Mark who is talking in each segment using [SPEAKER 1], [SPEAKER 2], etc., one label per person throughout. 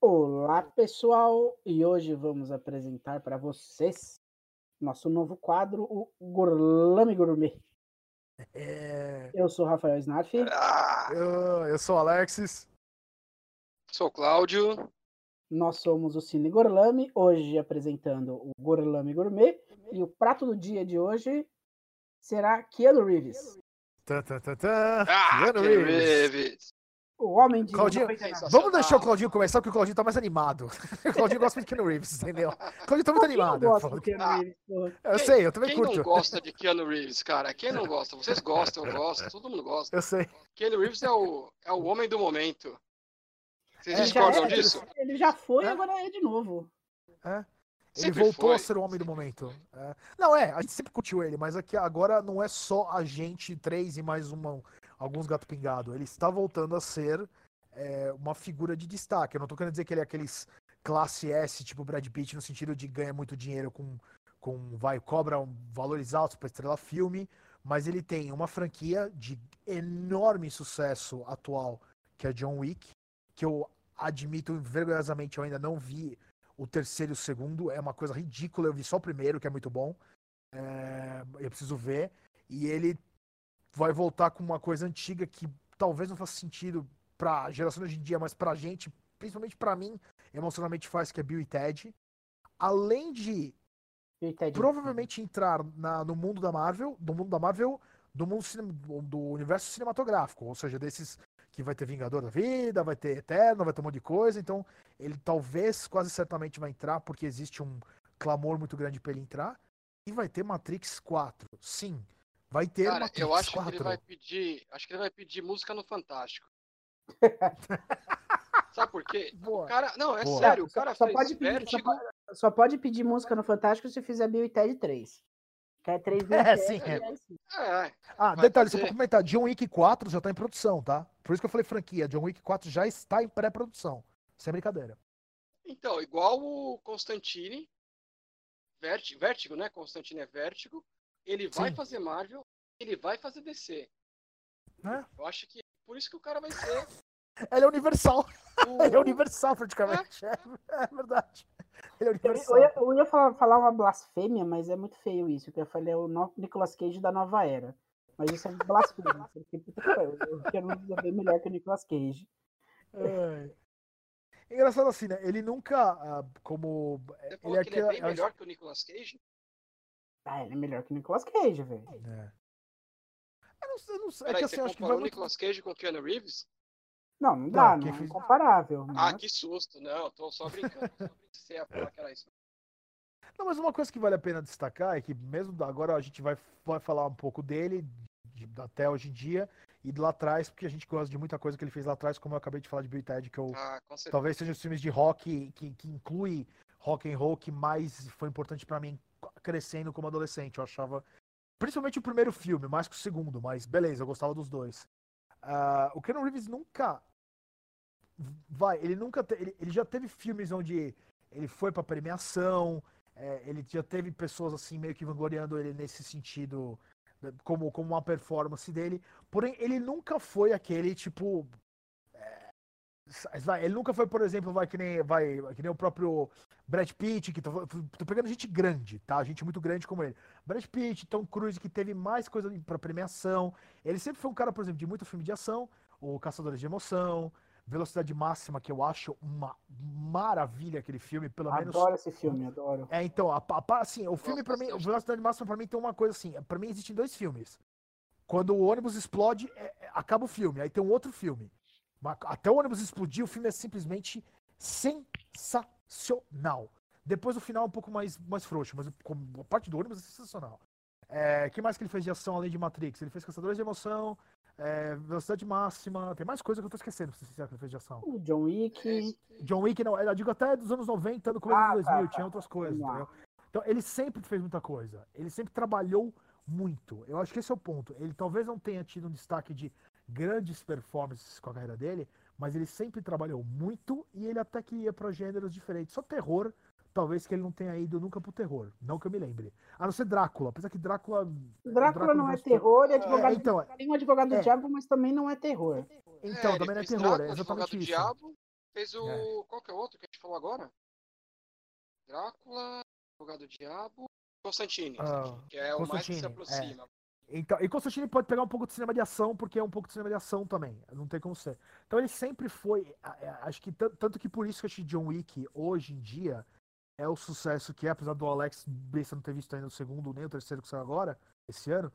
[SPEAKER 1] Olá, pessoal! E hoje vamos apresentar para vocês nosso novo quadro, o Gorlame Gourmet.
[SPEAKER 2] É,
[SPEAKER 1] Eu sou o Rafael Snaff.
[SPEAKER 3] Ah,
[SPEAKER 2] eu, eu sou o Alexis.
[SPEAKER 3] sou o Cláudio.
[SPEAKER 1] Nós somos o Cine Gorlame, hoje apresentando o Gorlame Gourmet. E o prato do dia de hoje será Keanu Reeves.
[SPEAKER 3] Ah,
[SPEAKER 2] Keanu
[SPEAKER 3] Keanu
[SPEAKER 2] Reeves.
[SPEAKER 3] Reeves.
[SPEAKER 1] O homem de
[SPEAKER 2] Claudinho,
[SPEAKER 1] 99.
[SPEAKER 2] Vamos deixar o Claudinho começar, porque o Claudinho tá mais animado. O Claudinho gosta de Keanu Reeves, entendeu? O Claudinho tá muito
[SPEAKER 1] Quem não
[SPEAKER 2] animado.
[SPEAKER 1] gosta
[SPEAKER 2] pô.
[SPEAKER 1] do Keanu
[SPEAKER 3] Ah.
[SPEAKER 1] Reeves, porra?
[SPEAKER 2] Eu
[SPEAKER 3] Quem-
[SPEAKER 2] sei, eu também
[SPEAKER 3] Quem
[SPEAKER 2] curto.
[SPEAKER 3] não gosta de Keanu Reeves, cara? Quem não gosta? Vocês gostam, eu gosto, todo mundo gosta.
[SPEAKER 2] Eu sei.
[SPEAKER 3] Keanu Reeves é o, é o homem do momento. Vocês
[SPEAKER 2] É,
[SPEAKER 3] discordam
[SPEAKER 1] já é,
[SPEAKER 3] disso?
[SPEAKER 1] Ele já foi,
[SPEAKER 2] É.
[SPEAKER 1] agora é de novo.
[SPEAKER 2] É. Ele
[SPEAKER 3] Sempre
[SPEAKER 2] voltou
[SPEAKER 3] foi.
[SPEAKER 2] a ser o homem do momento. É. Não, é, a gente sempre curtiu ele, mas aqui agora não é só a gente, três e mais uma, alguns gato pingado. Ele está voltando a ser é, uma figura de destaque. Eu não tô querendo dizer que ele é aqueles classe S, tipo Brad Pitt, no sentido de ganha muito dinheiro com, com vai, cobra um- valores altos para estrelar filme, mas ele tem uma franquia de enorme sucesso atual, que é John Wick, que eu admito vergonhosamente eu ainda não vi o terceiro e o segundo é uma coisa ridícula. Eu vi só o primeiro, que é muito bom. É, eu preciso ver. E ele vai voltar com uma coisa antiga que talvez não faça sentido pra geração de hoje em dia, mas pra gente, principalmente pra mim, emocionalmente faz, que é Bill e Ted. Além de provavelmente entrar na- no mundo da Marvel, do mundo da Marvel, do mundo do universo cinematográfico, ou seja, desses que vai ter Vingador da Vida, vai ter Eterno, vai ter um monte de coisa, então ele talvez, quase certamente vai entrar, porque existe um clamor muito grande para ele entrar, e vai ter Matrix 4, sim, vai ter
[SPEAKER 3] Cara,
[SPEAKER 2] Matrix
[SPEAKER 3] eu acho
[SPEAKER 2] 4.
[SPEAKER 3] que ele vai pedir. Acho que ele vai pedir música no Fantástico. Sabe por quê?
[SPEAKER 2] Boa.
[SPEAKER 3] O cara. Não, é
[SPEAKER 2] Boa.
[SPEAKER 3] sério, o
[SPEAKER 1] Só-
[SPEAKER 3] cara
[SPEAKER 1] só
[SPEAKER 3] fez
[SPEAKER 1] pode pedir, só pode- Só pode pedir música no Fantástico se fizer Bill e Ted 3. Que é 3 Bill e
[SPEAKER 2] É, sim,
[SPEAKER 1] e
[SPEAKER 2] é.
[SPEAKER 1] sim.
[SPEAKER 3] É,
[SPEAKER 2] Ah,
[SPEAKER 3] vai
[SPEAKER 2] detalhe, só
[SPEAKER 3] fazer.
[SPEAKER 2] pra comentar, John Wick 4 já tá em produção, tá? Por isso que eu falei franquia, John Wick 4 já está em pré-produção, sem brincadeira.
[SPEAKER 3] Então, igual o Constantine, Vertigo, né? Constantine é Vertigo. Ele vai
[SPEAKER 2] Sim.
[SPEAKER 3] fazer Marvel, ele vai fazer DC.
[SPEAKER 2] Né?
[SPEAKER 3] Eu acho que por isso que o cara vai ser
[SPEAKER 2] Ele é universal.
[SPEAKER 3] o...
[SPEAKER 2] Ele é universal, praticamente. É, é verdade. Ele é
[SPEAKER 1] Eu,
[SPEAKER 2] universal.
[SPEAKER 1] eu ia, eu ia falar, falar uma blasfêmia, mas é muito feio isso. Que eu falei é o no- Nicolas Cage da nova era. Mas isso é blasfêmia. porque puta que pariu, eu quero bem melhor que o Nicolas Cage.
[SPEAKER 2] É. Engraçado assim, né? Ele nunca, ah, como.
[SPEAKER 3] Você
[SPEAKER 2] Ele
[SPEAKER 3] falou
[SPEAKER 2] é
[SPEAKER 3] que ele é bem melhor que o Nicolas Cage?
[SPEAKER 1] Ah, ele é melhor que o Nicolas Cage, velho.
[SPEAKER 2] É. Eu não, sei- eu não sei. É
[SPEAKER 3] Peraí,
[SPEAKER 2] que
[SPEAKER 3] você
[SPEAKER 2] assim, acho que
[SPEAKER 3] comparou
[SPEAKER 2] vai
[SPEAKER 3] o
[SPEAKER 2] muito.
[SPEAKER 3] Nicolas Cage com o Keanu Reeves?
[SPEAKER 1] Não, não dá,
[SPEAKER 2] Não,
[SPEAKER 1] não, é
[SPEAKER 2] fez-
[SPEAKER 1] incomparável.
[SPEAKER 3] Ah,
[SPEAKER 1] né?
[SPEAKER 3] que susto. Não, tô só brincando. Só Você ia falar que era isso.
[SPEAKER 2] Não, mas uma coisa que vale a pena destacar é que mesmo agora a gente vai, vai falar um pouco dele, de- até hoje em dia, e de lá atrás, porque a gente gosta de muita coisa que ele fez lá atrás, como eu acabei de falar de Bill Ted, que eu
[SPEAKER 3] Ah,
[SPEAKER 2] talvez sejam os filmes de rock que, que inclui rock and roll que mais foi importante pra mim crescendo como adolescente. Eu achava, principalmente o primeiro filme, mais que o segundo, mas beleza, eu gostava dos dois. Ah, o Keanu Reeves nunca vai, ele nunca te- ele, ele já teve filmes onde ele foi pra premiação, é, ele já teve pessoas assim meio que vangloriando ele nesse sentido né, como como uma performance dele. Porém, ele nunca foi aquele tipo Vai, ele nunca foi, por exemplo, vai que nem, vai, que nem o próprio Brad Pitt, que tô, tô pegando gente grande, tá? Gente muito grande como ele. Brad Pitt, Tom Cruise, que teve mais coisa pra premiação. Ele sempre foi um cara, por exemplo, de muito filme de ação, o Caçadores de Emoção, Velocidade Máxima, que eu acho uma maravilha aquele filme, pelo menos.
[SPEAKER 1] Adoro esse filme, adoro.
[SPEAKER 2] É, então, a, a- assim, o filme pra mim. Velocidade Máxima pra mim tem uma coisa assim, pra mim existem dois filmes. Quando o ônibus explode, é- é- acaba o filme, aí tem um outro filme. Até o ônibus explodir, o filme é simplesmente sensacional. Depois o final é um pouco mais, mais frouxo, mas como- a parte do ônibus é sensacional. É, que mais que ele fez de ação além de Matrix? Ele fez Caçadores de Emoção, é, Velocidade Máxima, tem mais coisa que eu tô esquecendo, ser sincero, que ele fez de ação.
[SPEAKER 1] O John Wick.
[SPEAKER 3] É.
[SPEAKER 2] John Wick, não, eu digo até dos anos 90, no começo
[SPEAKER 1] Ah,
[SPEAKER 2] dos
[SPEAKER 1] tá,
[SPEAKER 2] 2000,
[SPEAKER 1] tá.
[SPEAKER 2] tinha outras coisas, entendeu? Então, ele sempre fez muita coisa. Ele sempre trabalhou muito. Eu acho que esse é o ponto. Ele talvez não tenha tido um destaque de grandes performances com a carreira dele, mas ele sempre trabalhou muito e ele até que ia para gêneros diferentes. Só terror, talvez que ele não tenha ido nunca pro terror. Não que eu me lembre. A não ser Drácula. Apesar que Drácula.
[SPEAKER 1] Drácula não é terror, é advogado,
[SPEAKER 2] É, então,
[SPEAKER 1] tem um advogado
[SPEAKER 2] é.
[SPEAKER 1] do diabo, mas também não é terror.
[SPEAKER 2] Então,
[SPEAKER 3] ele
[SPEAKER 2] também não é terror.
[SPEAKER 3] Drácula,
[SPEAKER 2] É
[SPEAKER 3] Advogado
[SPEAKER 2] exatamente
[SPEAKER 3] do
[SPEAKER 2] isso.
[SPEAKER 3] Diabo, Fez o. Qual que é o outro que a gente falou agora? Drácula, Advogado do Diabo, Constantine.
[SPEAKER 2] Ah,
[SPEAKER 3] que é o mais que se aproxima.
[SPEAKER 2] Então, e Constantine pode pegar um pouco de cinema de ação, porque é um pouco de cinema de ação também. Não tem como ser. Então ele sempre foi. Acho que tan- tanto que por isso que acho John Wick hoje em dia é o sucesso que é, apesar do Alex Bessa não ter visto ainda o segundo, nem o terceiro que saiu agora, esse ano,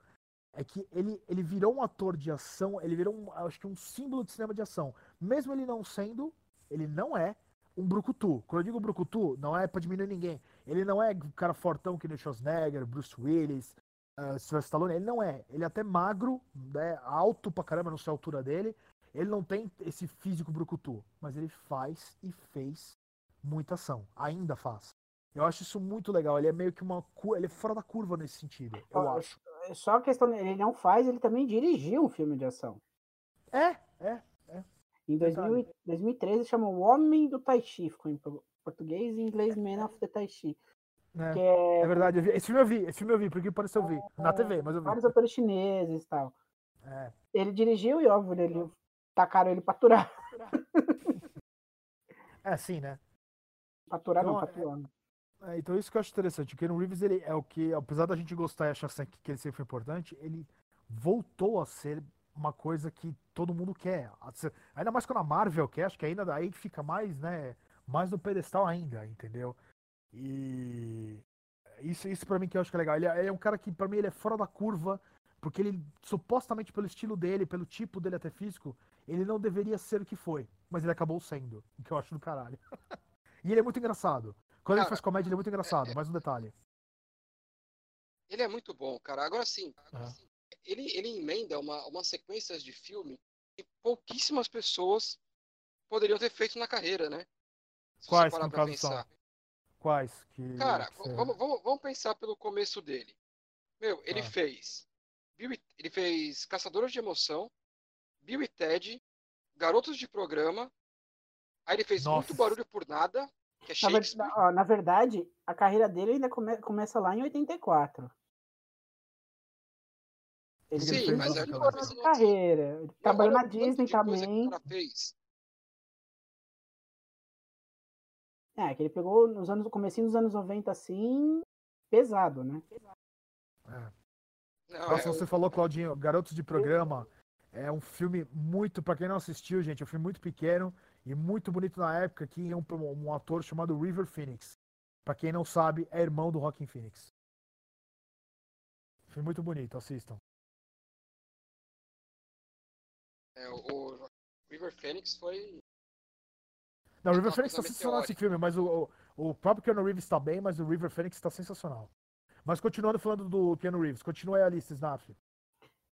[SPEAKER 2] é que ele, ele virou um ator de ação, ele virou um, acho que um símbolo de cinema de ação. Mesmo ele não sendo, ele não é um brucutu. Quando eu digo brucutu, não é pra diminuir ninguém. Ele não é um cara fortão que nem Schwarzenegger, Bruce Willis, uh, Sylvester Stallone. Ele não é. Ele é até magro, né, alto pra caramba, não sei a altura dele. Ele não tem esse físico brucutu, mas ele faz e fez muita ação. Ainda faz. Eu acho isso muito legal. Ele é meio que uma. Ele é fora da curva nesse sentido, eu
[SPEAKER 1] Ó,
[SPEAKER 2] acho.
[SPEAKER 1] É Só a questão, ele não faz, ele também dirigiu um filme de ação.
[SPEAKER 2] É, é.
[SPEAKER 1] Em 2000 e- 2013 chama O Homem do Tai Chi, ficou em po- português e em inglês Man of the Tai Chi.
[SPEAKER 2] Né?
[SPEAKER 1] Que é
[SPEAKER 2] É verdade, vi- esse filme eu vi, esse filme eu vi, porque pareceu eu vi. Na TV, mas eu vi.
[SPEAKER 1] vários atores chineses e tal.
[SPEAKER 2] É.
[SPEAKER 1] Ele dirigiu e, óbvio, ele tacaram ele pra aturar.
[SPEAKER 2] É, sim, né?
[SPEAKER 1] Pra aturar não,
[SPEAKER 2] Então,
[SPEAKER 1] pra
[SPEAKER 2] é-
[SPEAKER 1] né?
[SPEAKER 2] É, então isso que eu acho interessante. O Keanu Reeves, ele é o que, apesar da gente gostar e achar sempre que ele sempre foi importante, ele voltou a ser uma coisa que todo mundo quer. Ainda mais quando a Marvel quer, acho que ainda daí que fica mais, né, mais no pedestal ainda, entendeu? E isso, isso para mim que eu acho que é legal. Ele é, ele é um cara que para mim ele é fora da curva, porque ele supostamente pelo estilo dele, pelo tipo dele até físico, ele não deveria ser o que foi, mas ele acabou sendo, o que eu acho do caralho. e ele é muito engraçado. Quando ele
[SPEAKER 3] Cara,
[SPEAKER 2] faz comédia, ele é muito engraçado. Mais um detalhe.
[SPEAKER 3] Ele é muito bom, cara. Agora sim,
[SPEAKER 2] Ah.
[SPEAKER 3] ele, ele emenda uma, uma sequências de filme que pouquíssimas pessoas poderiam ter feito na carreira, né? Se você
[SPEAKER 2] Quais,
[SPEAKER 3] parar
[SPEAKER 2] no
[SPEAKER 3] pra
[SPEAKER 2] caso, são? Quais? Que,
[SPEAKER 3] Cara,
[SPEAKER 2] que
[SPEAKER 3] vamos, vamos, vamos pensar pelo começo dele. Meu, ele
[SPEAKER 2] Ah.
[SPEAKER 3] fez. Bill e- ele fez Caçadores de Emoção, Bill e Ted, Garotos de Programa. Aí ele fez
[SPEAKER 2] Nossa.
[SPEAKER 3] Muito Barulho por Nada, que é
[SPEAKER 1] Na,
[SPEAKER 3] Shakespeare.
[SPEAKER 1] na verdade, a carreira dele ainda come- começa lá em 84. Ele
[SPEAKER 2] Sim, mas é
[SPEAKER 1] carreira. Ele trabalhou na Disney também. É, que ele pegou nos anos, comecinho dos anos 90, assim, pesado, né?
[SPEAKER 2] É.
[SPEAKER 3] Não,
[SPEAKER 2] Nossa,
[SPEAKER 3] é,
[SPEAKER 2] você falou, Claudinho, Garotos de Programa. É um filme muito, pra quem não assistiu, gente, é um filme muito pequeno e muito bonito na época, que é um, um ator chamado River Phoenix. Pra quem não sabe, é irmão do Rockin' Phoenix. Filme muito bonito, assistam.
[SPEAKER 3] é, o, o River Phoenix foi.
[SPEAKER 2] Não, o
[SPEAKER 3] É
[SPEAKER 2] River Phoenix tá
[SPEAKER 3] coisa
[SPEAKER 2] sensacional esse filme, mas o, o, o próprio Keanu Reeves tá bem, mas o River Phoenix tá sensacional. Mas continuando falando do Keanu Reeves, continua aí a lista, Snap.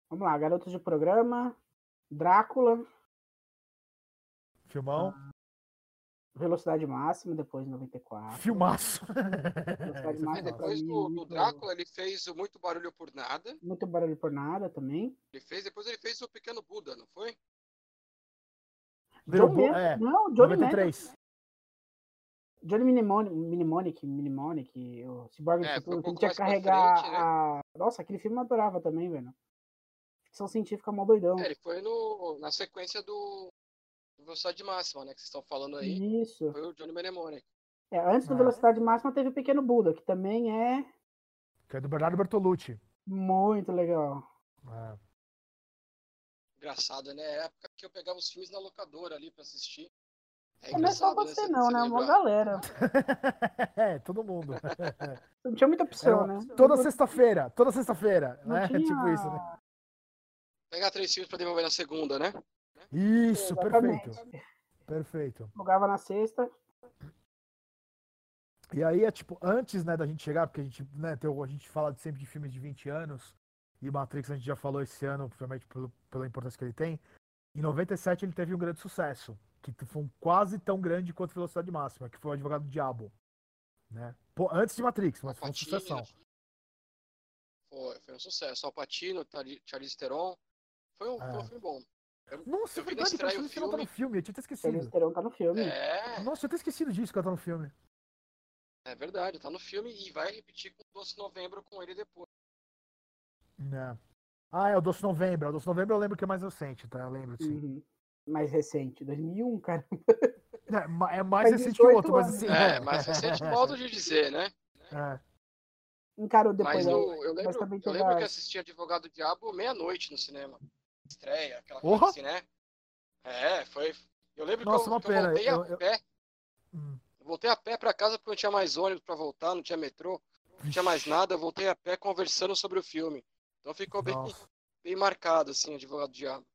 [SPEAKER 1] Vamos lá, Garotos de Programa, Drácula,
[SPEAKER 2] Filmão.
[SPEAKER 1] Velocidade Máxima, depois em 94.
[SPEAKER 2] Filmaço.
[SPEAKER 1] Velocidade
[SPEAKER 2] é
[SPEAKER 1] Máxima
[SPEAKER 3] Depois do, do Drácula, ele fez o Muito Barulho por Nada.
[SPEAKER 1] Muito barulho por nada também.
[SPEAKER 3] Ele fez, depois ele fez o Pequeno Buda, não foi?
[SPEAKER 2] Virou
[SPEAKER 1] Johnny
[SPEAKER 2] bo- é,
[SPEAKER 1] Não, Johnny Man.
[SPEAKER 2] 93.
[SPEAKER 1] Johnny Mnemonic, Mnemonic, Mnemonic, o Cyborg do
[SPEAKER 3] É, um
[SPEAKER 1] Futuro, que
[SPEAKER 3] pouco
[SPEAKER 1] tinha que carregar
[SPEAKER 3] frente, né?
[SPEAKER 1] a... Nossa, aquele filme eu adorava também, velho. Ficção científica mó doidão.
[SPEAKER 3] É, ele foi no, na sequência do, do Velocidade Máxima, né? Que vocês estão falando aí.
[SPEAKER 1] Isso.
[SPEAKER 3] Foi o Johnny Mnemonic.
[SPEAKER 1] É, antes do
[SPEAKER 2] Ah.
[SPEAKER 1] Velocidade Máxima teve o Pequeno Buda, que também é
[SPEAKER 2] Que é do Bernardo Bertolucci.
[SPEAKER 1] muito legal.
[SPEAKER 2] É.
[SPEAKER 3] Engraçado, né? É a época que eu pegava os filmes na locadora ali pra assistir. É
[SPEAKER 1] não é só
[SPEAKER 3] né?
[SPEAKER 1] você
[SPEAKER 3] Cê-
[SPEAKER 1] não, né? Uma
[SPEAKER 3] lembrar.
[SPEAKER 1] galera.
[SPEAKER 2] é, todo mundo.
[SPEAKER 1] Não tinha muita opção,
[SPEAKER 2] Era
[SPEAKER 1] né?
[SPEAKER 2] Toda sexta-feira, toda sexta-feira, né?
[SPEAKER 1] tinha-
[SPEAKER 2] Tipo isso, né?
[SPEAKER 3] Pegar três filmes pra devolver na segunda, né?
[SPEAKER 2] Isso,
[SPEAKER 1] Exatamente.
[SPEAKER 2] perfeito. Perfeito.
[SPEAKER 1] Jogava na sexta.
[SPEAKER 2] E aí é tipo, antes né, da gente chegar, porque a gente, né, a gente fala sempre de filmes de 20 anos, e Matrix a gente já falou esse ano, principalmente pelo, pela importância que ele tem. Em 97 ele teve um grande sucesso, que foi um quase tão grande quanto Velocidade Máxima, que foi o Advogado do Diabo. Né? Pô, antes de Matrix, mas foi uma sucessão.
[SPEAKER 3] né? Foi, foi um sucesso. Alpatino, Charlize Theron. Foi um, foi um
[SPEAKER 2] É.
[SPEAKER 3] filme bom.
[SPEAKER 2] Nossa,
[SPEAKER 3] Eu
[SPEAKER 2] é verdade, cara,
[SPEAKER 3] o
[SPEAKER 2] não tá no
[SPEAKER 3] filme.
[SPEAKER 2] filme, eu tinha até
[SPEAKER 1] Charlize
[SPEAKER 2] esquecido.
[SPEAKER 1] Theron tá no filme.
[SPEAKER 3] É,
[SPEAKER 2] Nossa, eu tinha até esquecido disso que ela tá no filme.
[SPEAKER 3] é verdade, tá no filme e vai repetir com o Doce Novembro com ele depois.
[SPEAKER 2] Né. Ah, é o Doce Novembro. O Doce Novembro eu lembro que é mais recente, tá? Eu lembro, sim.
[SPEAKER 1] Uhum. Mais recente, 2001, cara.
[SPEAKER 2] É, ma- é mais
[SPEAKER 1] Faz
[SPEAKER 2] recente que o
[SPEAKER 1] 18
[SPEAKER 2] outro, mas
[SPEAKER 1] anos.
[SPEAKER 2] assim.
[SPEAKER 3] É, mas recente modo de dizer, né?
[SPEAKER 2] É.
[SPEAKER 1] Encarou depois.
[SPEAKER 3] Mas
[SPEAKER 1] né?
[SPEAKER 3] o- eu, lembro,
[SPEAKER 1] também
[SPEAKER 3] eu lembro que assisti Advogado do Diabo meia-noite no cinema. Estreia, aquela
[SPEAKER 2] Porra!
[SPEAKER 3] coisa assim, né? É, foi. Eu lembro
[SPEAKER 2] Nossa,
[SPEAKER 3] que, eu,
[SPEAKER 2] uma
[SPEAKER 3] que eu
[SPEAKER 2] pena,
[SPEAKER 3] voltei
[SPEAKER 2] eu-
[SPEAKER 3] a
[SPEAKER 2] eu-
[SPEAKER 3] pé.
[SPEAKER 2] Hum.
[SPEAKER 3] Eu voltei a pé pra casa porque não tinha mais ônibus pra voltar, não tinha metrô, não tinha mais nada. Eu voltei a pé conversando sobre o filme. Então ficou bem,
[SPEAKER 2] Nossa.
[SPEAKER 3] bem marcado, assim, Advogado do Diabo.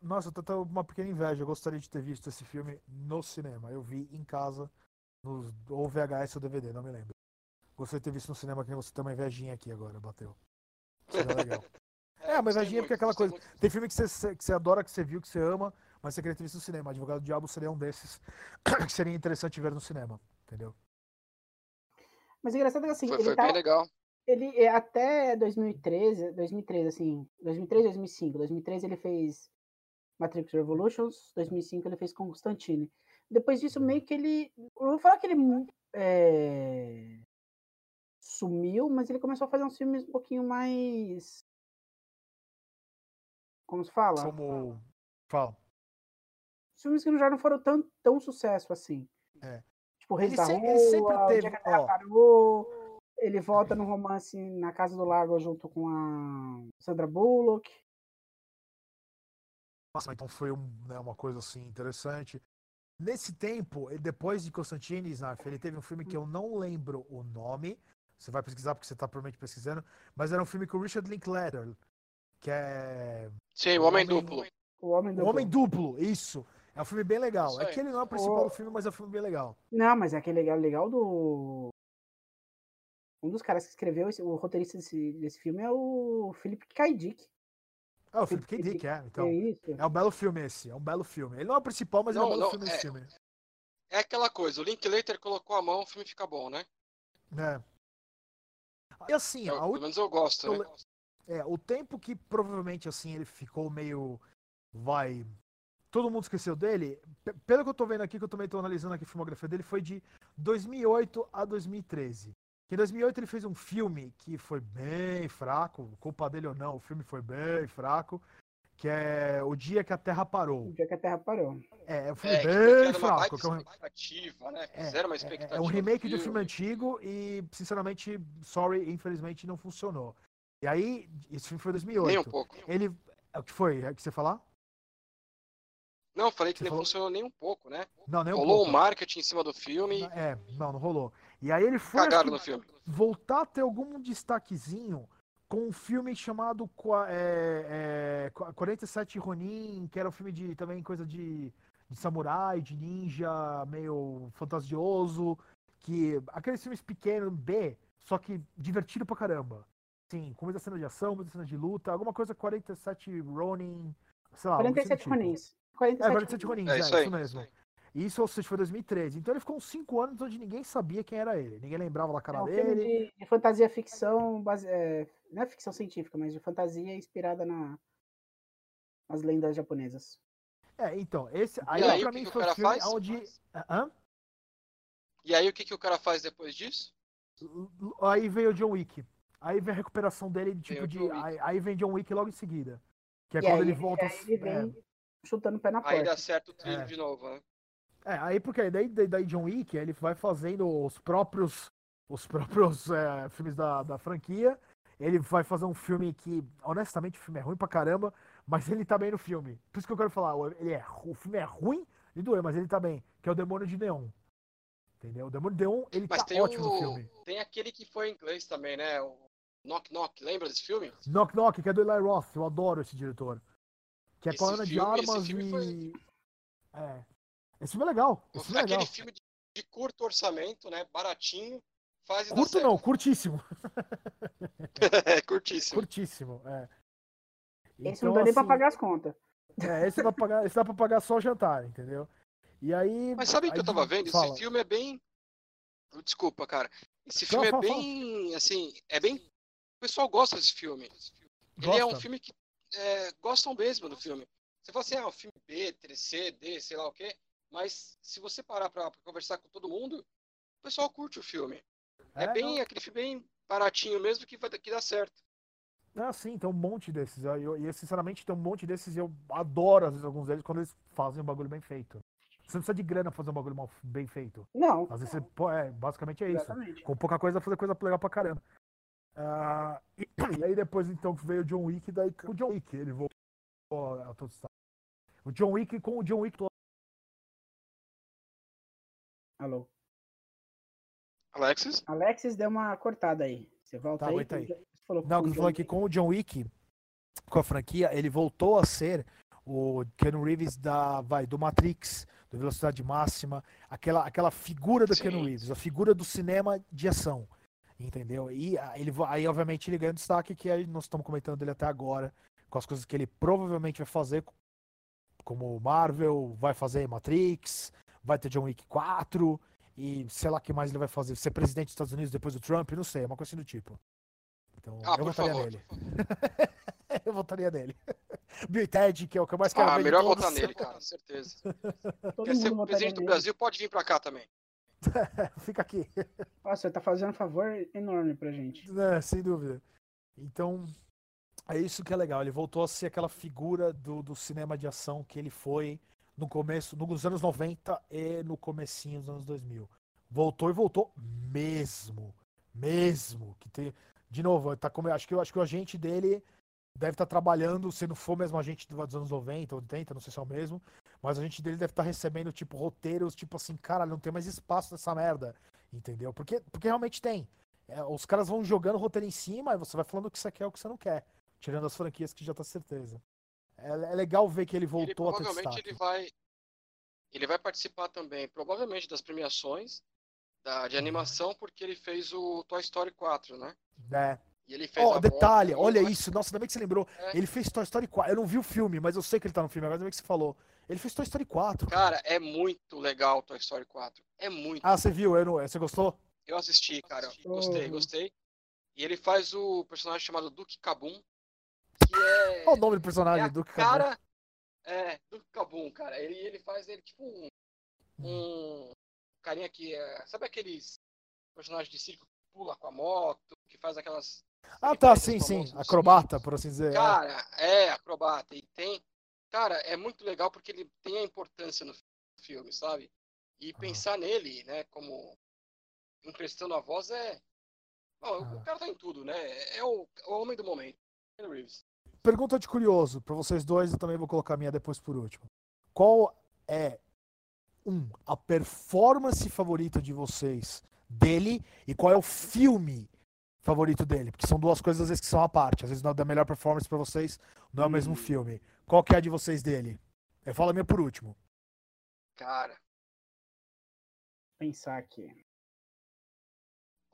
[SPEAKER 2] Nossa, eu tô uma pequena inveja. Eu gostaria de ter visto esse filme no cinema. Eu vi em casa, nos, ou VHS ou DVD, não me lembro. Gostaria de ter visto no cinema, que nem você tem uma invejinha aqui agora, bateu. Seria legal. É, mas invejinha porque é
[SPEAKER 3] muito,
[SPEAKER 2] aquela coisa.
[SPEAKER 3] muito.
[SPEAKER 2] Tem filme que você, que você adora, que você viu, que você ama, mas você queria ter visto no cinema. Advogado do Diabo seria um desses que seria interessante ver no cinema, entendeu?
[SPEAKER 1] Mas o engraçado é que assim,
[SPEAKER 3] Foi,
[SPEAKER 1] ele
[SPEAKER 3] foi
[SPEAKER 1] tá.
[SPEAKER 3] bem legal.
[SPEAKER 1] Ele é até 2013, 2013, assim, 2003, 2005. 2013 ele fez Matrix Revolutions, 2005 ele fez Constantine. Depois disso, meio que ele. Eu vou falar que ele é, sumiu, mas ele começou a fazer uns filmes um pouquinho mais. Como se fala?
[SPEAKER 2] Como. Fala.
[SPEAKER 1] Filmes que já não foram tão, tão sucesso assim.
[SPEAKER 2] É.
[SPEAKER 1] Tipo, Reis
[SPEAKER 2] Ele
[SPEAKER 1] da
[SPEAKER 2] se-
[SPEAKER 1] Rua,
[SPEAKER 2] ele sempre teve-
[SPEAKER 1] Ele volta no romance na Casa do Lago junto com a Sandra Bullock.
[SPEAKER 2] Nossa, então foi um, né, uma coisa assim interessante. Nesse tempo, ele- depois de Constantine, Snarf, ele teve um filme que eu não lembro o nome. Você vai pesquisar porque você está provavelmente pesquisando. Mas era um filme com o Richard Linklater, que é
[SPEAKER 3] Sim, o Homem
[SPEAKER 2] Homem-
[SPEAKER 3] Duplo.
[SPEAKER 1] O Homem
[SPEAKER 2] O
[SPEAKER 1] do
[SPEAKER 2] Homem Duplo, isso. É um filme bem legal. É que ele não é o principal
[SPEAKER 1] Ô.
[SPEAKER 2] do filme, mas é um filme bem legal.
[SPEAKER 1] Não, mas é aquele legal, legal do. Um dos caras que escreveu esse- o roteirista desse, desse filme é o Philip K. Dick.
[SPEAKER 2] Ah, o Philip K.
[SPEAKER 1] Philip
[SPEAKER 2] Dick, é. Então,
[SPEAKER 1] é isso?
[SPEAKER 2] é um belo filme esse. É um belo filme. Ele não é o principal, mas é um
[SPEAKER 3] Não,
[SPEAKER 2] belo
[SPEAKER 3] não,
[SPEAKER 2] filme
[SPEAKER 3] é-
[SPEAKER 2] esse filme.
[SPEAKER 3] É aquela coisa, o Linklater colocou a mão, o filme fica bom, né?
[SPEAKER 2] É. E assim,
[SPEAKER 3] Eu-
[SPEAKER 2] a
[SPEAKER 3] pelo menos eu gosto,
[SPEAKER 2] eu
[SPEAKER 3] né?
[SPEAKER 2] É, o tempo que provavelmente assim ele ficou meio. Vai. Todo mundo esqueceu dele. Pelo que eu tô vendo aqui, que eu também tô analisando aqui a filmografia dele, foi de 2008 a 2013. Que em 2008 ele fez um filme que foi bem fraco, culpa dele ou não, o filme foi bem fraco, que é O Dia que a Terra Parou.
[SPEAKER 1] O dia que a Terra parou.
[SPEAKER 2] É, é um filme
[SPEAKER 3] É,
[SPEAKER 2] bem
[SPEAKER 3] uma
[SPEAKER 2] fraco. é um-
[SPEAKER 3] expectativa, né?
[SPEAKER 2] é,
[SPEAKER 3] Fizeram uma
[SPEAKER 2] é-
[SPEAKER 3] expectativa.
[SPEAKER 2] é um remake de um filme antigo e, sinceramente, sorry, infelizmente não funcionou. E aí, esse filme foi em 2008.
[SPEAKER 3] Nem um pouco.
[SPEAKER 2] Ele. É o que foi? É o que você falar?
[SPEAKER 3] Não, falei que
[SPEAKER 2] Você
[SPEAKER 3] nem
[SPEAKER 2] falou-
[SPEAKER 3] funcionou nem um pouco, né?
[SPEAKER 2] Não, nem um
[SPEAKER 3] Rolou
[SPEAKER 2] pouco.
[SPEAKER 3] um marketing em cima do filme
[SPEAKER 2] É, não, não rolou. E aí ele foi que,
[SPEAKER 3] filme.
[SPEAKER 2] voltar a ter algum destaquezinho com um filme chamado é, é, Qua- 47 Ronin, que era um filme de também coisa de, de samurai, de ninja, meio fantasioso, que aqueles filmes pequenos B, só que divertido pra caramba. Sim, com muita cena de ação, muita cena de luta, alguma coisa 47 Ronin, sei lá, algo assim do
[SPEAKER 1] 47
[SPEAKER 2] tipo.
[SPEAKER 1] Ronins.
[SPEAKER 2] É,
[SPEAKER 1] 47
[SPEAKER 2] 47
[SPEAKER 1] Ronins.
[SPEAKER 2] Ronins,
[SPEAKER 3] É
[SPEAKER 2] é,
[SPEAKER 3] isso
[SPEAKER 2] isso,
[SPEAKER 3] aí.
[SPEAKER 2] mesmo. Isso, ou seja, foi 2013. Então ele ficou uns 5 anos onde ninguém sabia quem era ele. Ninguém lembrava da
[SPEAKER 1] É
[SPEAKER 2] cara
[SPEAKER 1] um filme
[SPEAKER 2] dele.
[SPEAKER 1] de, de fantasia ficção, base, é, não é ficção científica, mas de fantasia inspirada na, nas lendas japonesas.
[SPEAKER 2] É, então, esse aí,
[SPEAKER 3] aí,
[SPEAKER 2] pra
[SPEAKER 3] que
[SPEAKER 2] mim
[SPEAKER 3] que
[SPEAKER 2] foi o
[SPEAKER 3] cara
[SPEAKER 2] filme
[SPEAKER 3] faz?
[SPEAKER 2] onde. Hã?
[SPEAKER 3] E aí o que, que o cara faz depois disso?
[SPEAKER 2] Aí veio o John Wick. Aí vem a recuperação dele, de, tipo de. Aí, aí vem John Wick logo em seguida. Que é
[SPEAKER 1] E
[SPEAKER 2] quando
[SPEAKER 1] aí,
[SPEAKER 2] ele volta.
[SPEAKER 1] aí ele
[SPEAKER 2] é,
[SPEAKER 1] vem chutando o pé na
[SPEAKER 3] Aí
[SPEAKER 1] porta.
[SPEAKER 3] dá certo o trilho
[SPEAKER 2] É.
[SPEAKER 3] de novo, né?
[SPEAKER 2] É, aí porque daí, daí, John Wick, ele vai fazendo os próprios os próprios é, filmes da, da franquia. Ele vai fazer um filme que, honestamente, o filme é ruim pra caramba, mas ele tá bem no filme. Por isso que eu quero falar, o- ele é, o filme é ruim de doer, mas ele tá bem, que é o Demônio de Neon. Entendeu? O Demônio de Neon, ele
[SPEAKER 3] Mas
[SPEAKER 2] tá ótimo no
[SPEAKER 3] o.
[SPEAKER 2] filme.
[SPEAKER 3] Tem aquele que foi em inglês também, né? O Knock Knock, lembra desse filme?
[SPEAKER 2] Knock Knock, que é do Eli Roth, eu adoro esse diretor. Que é
[SPEAKER 3] Esse
[SPEAKER 2] com a Ana de Armas e.
[SPEAKER 3] foi-
[SPEAKER 2] É. Esse filme é legal. Esse filme é
[SPEAKER 3] Aquele
[SPEAKER 2] legal.
[SPEAKER 3] filme de, de curto orçamento, né? Baratinho. Faz
[SPEAKER 2] Curto não, curtíssimo.
[SPEAKER 3] é curtíssimo.
[SPEAKER 2] Curtíssimo, é.
[SPEAKER 1] Esse não dá nem pra
[SPEAKER 2] assim,
[SPEAKER 1] pagar as contas.
[SPEAKER 2] É, esse dá pra pagar, esse dá pra pagar só o jantar, entendeu? E aí.
[SPEAKER 3] Mas sabe o que eu tava vendo?
[SPEAKER 2] fala.
[SPEAKER 3] Esse filme é bem. Desculpa, cara. Esse filme é
[SPEAKER 2] fala, fala.
[SPEAKER 3] bem. Assim, é bem. O pessoal gosta desse filme. Ele é um
[SPEAKER 2] Gosta?
[SPEAKER 3] filme que é, gostam mesmo do filme. Você fala assim, ah, um filme B, 3C, D, sei lá o quê. Mas se você parar pra, pra conversar com todo mundo, o pessoal curte o filme. É,
[SPEAKER 2] É,
[SPEAKER 3] bem
[SPEAKER 2] não.
[SPEAKER 3] aquele filme bem baratinho mesmo que vai que dá certo.
[SPEAKER 2] Ah, sim, tem um monte desses. eu- eu- E eu, sinceramente, tem um monte desses e eu adoro, às vezes, alguns deles quando eles fazem um bagulho bem feito. Você não precisa de grana pra fazer um bagulho mal, bem feito.
[SPEAKER 1] Não.
[SPEAKER 2] Às vezes você. pô, É, basicamente é isso.
[SPEAKER 1] Exatamente.
[SPEAKER 2] Com pouca coisa, fazer coisa legal pra caramba. Ah, e, e aí depois, então, veio o John Wick, daí o John Wick, ele voltou a todo estado. O John Wick, com o John Wick,
[SPEAKER 1] Alô.
[SPEAKER 3] Alexis?
[SPEAKER 1] Alexis deu uma cortada aí. Você volta
[SPEAKER 2] Tá,
[SPEAKER 1] aí?
[SPEAKER 2] aguenta aí.
[SPEAKER 1] Você falou
[SPEAKER 2] Não, eu falando
[SPEAKER 1] John
[SPEAKER 2] que com o John Wick, com a franquia, ele voltou a ser o Keanu Reeves da, vai, do Matrix, do Velocidade Máxima, aquela, aquela figura do
[SPEAKER 3] Sim.
[SPEAKER 2] Keanu Reeves, a figura do cinema de ação, entendeu? E ah, ele, aí, obviamente, ele ganha destaque, que aí nós estamos comentando dele até agora, com as coisas que ele provavelmente vai fazer, como Marvel, vai fazer Matrix, vai ter John Wick 4, e sei lá o que mais ele vai fazer, ser presidente dos Estados Unidos depois do Trump, não sei, é uma coisa assim do tipo. Então,
[SPEAKER 3] Ah,
[SPEAKER 2] eu votaria
[SPEAKER 3] favor.
[SPEAKER 2] nele. eu votaria nele. Bill Ted, que é o que eu mais quero
[SPEAKER 3] Ah,
[SPEAKER 2] ver de
[SPEAKER 3] melhor votar nele, cara, certeza.
[SPEAKER 1] Todo
[SPEAKER 3] Quer ser presidente do. Brasil, pode vir pra cá também.
[SPEAKER 2] Fica aqui.
[SPEAKER 1] Nossa, você tá fazendo um favor enorme pra gente.
[SPEAKER 2] É, sem dúvida. Então, é isso que é legal. Ele voltou a ser aquela figura do, do cinema de ação que ele foi no começo, nos anos 90 e no comecinho dos anos 2000. Voltou e voltou mesmo. Mesmo. Que tem, de novo, tá como, acho, que, acho que o agente dele deve estar trabalhando, se não for mesmo agente dos anos 90, 80, não sei se é o mesmo, mas a gente dele deve estar recebendo, tipo, roteiros, tipo assim, cara, não tem mais espaço nessa merda, entendeu? Porque, porque realmente tem. É, os caras vão jogando o roteiro em cima e você vai falando o que você quer e o que você não quer, tirando as franquias que já tá certeza. É, é legal ver que ele
[SPEAKER 3] Ele
[SPEAKER 2] voltou a ter
[SPEAKER 3] provavelmente ele vai. Ele vai participar também, provavelmente, das premiações da,
[SPEAKER 2] Uhum.
[SPEAKER 3] de animação, porque ele fez o Toy Story 4, né?
[SPEAKER 2] É.
[SPEAKER 3] E ele fez
[SPEAKER 2] Ó,
[SPEAKER 3] a
[SPEAKER 2] detalhe, olha
[SPEAKER 3] ele vai-
[SPEAKER 2] isso, nossa, ainda bem que você lembrou.
[SPEAKER 3] É.
[SPEAKER 2] Ele fez Toy Story 4. Eu não vi o filme, mas eu sei que ele tá no filme, agora ainda bem que você falou. Ele fez Toy Story 4.
[SPEAKER 3] Cara, é muito legal o Toy Story 4. É muito.
[SPEAKER 2] Ah, você viu? Eu não- Você gostou?
[SPEAKER 3] Eu assisti, cara. Gostei,
[SPEAKER 1] Uhum.
[SPEAKER 3] gostei. E ele faz o personagem chamado Duke Kabum, que é.
[SPEAKER 2] Qual o nome do
[SPEAKER 3] é
[SPEAKER 2] personagem do que
[SPEAKER 3] cara. É, Duke Kabum, cara. Ele, ele faz ele tipo um.
[SPEAKER 2] Hum.
[SPEAKER 3] Um carinha que é. Sabe aqueles personagens de circo que pula com a moto, que faz aquelas.
[SPEAKER 2] Ah, tá, sim, sim. Acrobata, por assim dizer.
[SPEAKER 3] Cara, é acrobata. E tem. Cara, é muito legal porque ele tem a importância no filme, sabe? E pensar nele, né, como emprestando a voz é. Não, o
[SPEAKER 2] Aham.
[SPEAKER 3] cara tá em tudo, né? É o, é o homem do momento. Keanu Reeves.
[SPEAKER 2] Pergunta de curioso pra vocês dois, eu também vou colocar a minha depois por último. Qual é um a performance favorita de vocês dele e qual é o filme favorito dele? Porque são duas coisas às vezes que são à parte. Às vezes não é da melhor performance pra vocês, não é o mesmo
[SPEAKER 1] Hum.
[SPEAKER 2] filme. Qual que é a de vocês dele? Eu falo a minha por último.
[SPEAKER 3] Cara,
[SPEAKER 1] Pensar aqui.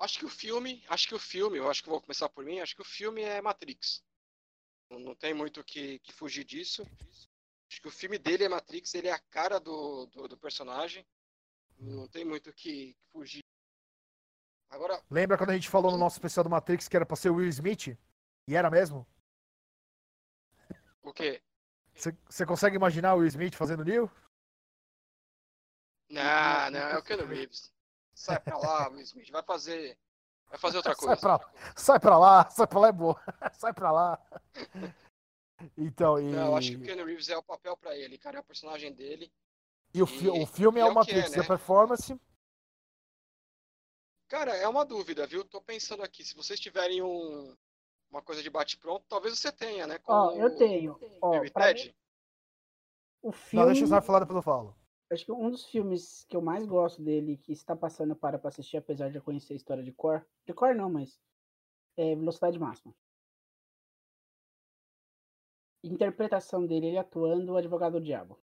[SPEAKER 3] acho que o filme, acho que o filme, eu acho que vou começar por mim, acho que o filme é Matrix. Não, tem muito que, que fugir disso. Acho que o filme dele é Matrix, ele é a cara do, do, do personagem. Não tem muito o que, que fugir. Agora,
[SPEAKER 2] Lembra quando a gente falou no nosso especial do Matrix que era pra ser o Will Smith? E era mesmo?
[SPEAKER 3] o quê?
[SPEAKER 2] Você- consegue imaginar o Will Smith fazendo Neil?
[SPEAKER 3] Não, não, é o Keanu Reeves. Sai pra lá, Will Smith. Vai fazer. Vai fazer outra
[SPEAKER 2] Sai
[SPEAKER 3] coisa.
[SPEAKER 2] pra- Sai pra lá, sai pra lá é boa. Sai pra lá. Então, e,
[SPEAKER 3] Não, eu acho que o Keanu Reeves é o papel pra ele, cara. É o personagem dele.
[SPEAKER 2] e o, fi-
[SPEAKER 3] e-
[SPEAKER 2] o filme
[SPEAKER 3] e
[SPEAKER 2] é
[SPEAKER 3] é que é, né?
[SPEAKER 2] performance.
[SPEAKER 3] Cara, é uma dúvida, viu? Tô pensando aqui. Se vocês tiverem um, uma coisa de bate-pronto, talvez você tenha, né?
[SPEAKER 1] Ó, eu tenho. Ó, mim, o
[SPEAKER 2] Não,
[SPEAKER 1] filme.
[SPEAKER 2] deixa eu falar, depois eu falo.
[SPEAKER 1] Acho que um dos filmes que eu mais gosto dele, que está passando para pra assistir, apesar de eu conhecer a história de cor. De cor não, mas. É Velocidade Máxima. Interpretação dele, ele atuando o advogado do diabo.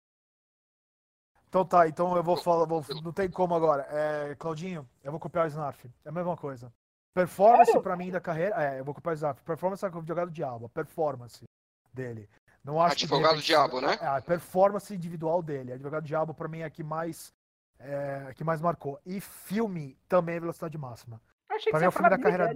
[SPEAKER 2] Então tá, então eu vou falar, vou- não tem como agora. É, Claudinho, eu vou copiar o Snarf. É a mesma coisa. Performance
[SPEAKER 1] Sério?
[SPEAKER 2] pra mim da carreira. É, eu vou copiar o Snarf. Performance é o advogado do diabo. A performance dele. Não acho que,
[SPEAKER 3] Advogado do
[SPEAKER 2] repente,
[SPEAKER 3] diabo, né?
[SPEAKER 2] É, a performance individual dele. Advogado do diabo pra mim é a que mais. É, a que mais marcou. E filme também é velocidade máxima.
[SPEAKER 1] Achei que
[SPEAKER 2] Pra
[SPEAKER 1] você
[SPEAKER 2] mim é
[SPEAKER 1] ia
[SPEAKER 2] o filme da carreira-.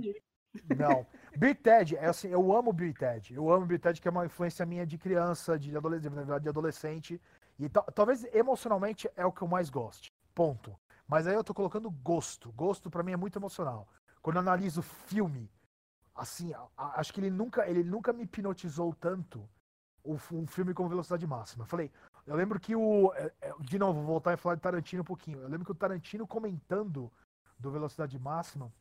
[SPEAKER 2] Não. Bill Ted, é assim, eu amo Bill Ted. Eu amo Bill Ted, que é uma influência minha de criança, de adolescente, na verdade, de adolescente. E ta- talvez emocionalmente é o que eu mais goste. Ponto. Mas aí eu tô colocando gosto. Gosto pra mim é muito emocional. Quando eu analiso filme, assim, a- a- acho que ele nunca, ele nunca me hipnotizou tanto um filme com velocidade máxima. Falei, Eu lembro que o. é, é, De novo, vou voltar e falar de Tarantino um pouquinho. Eu lembro que o Tarantino comentando do Velocidade Máxima,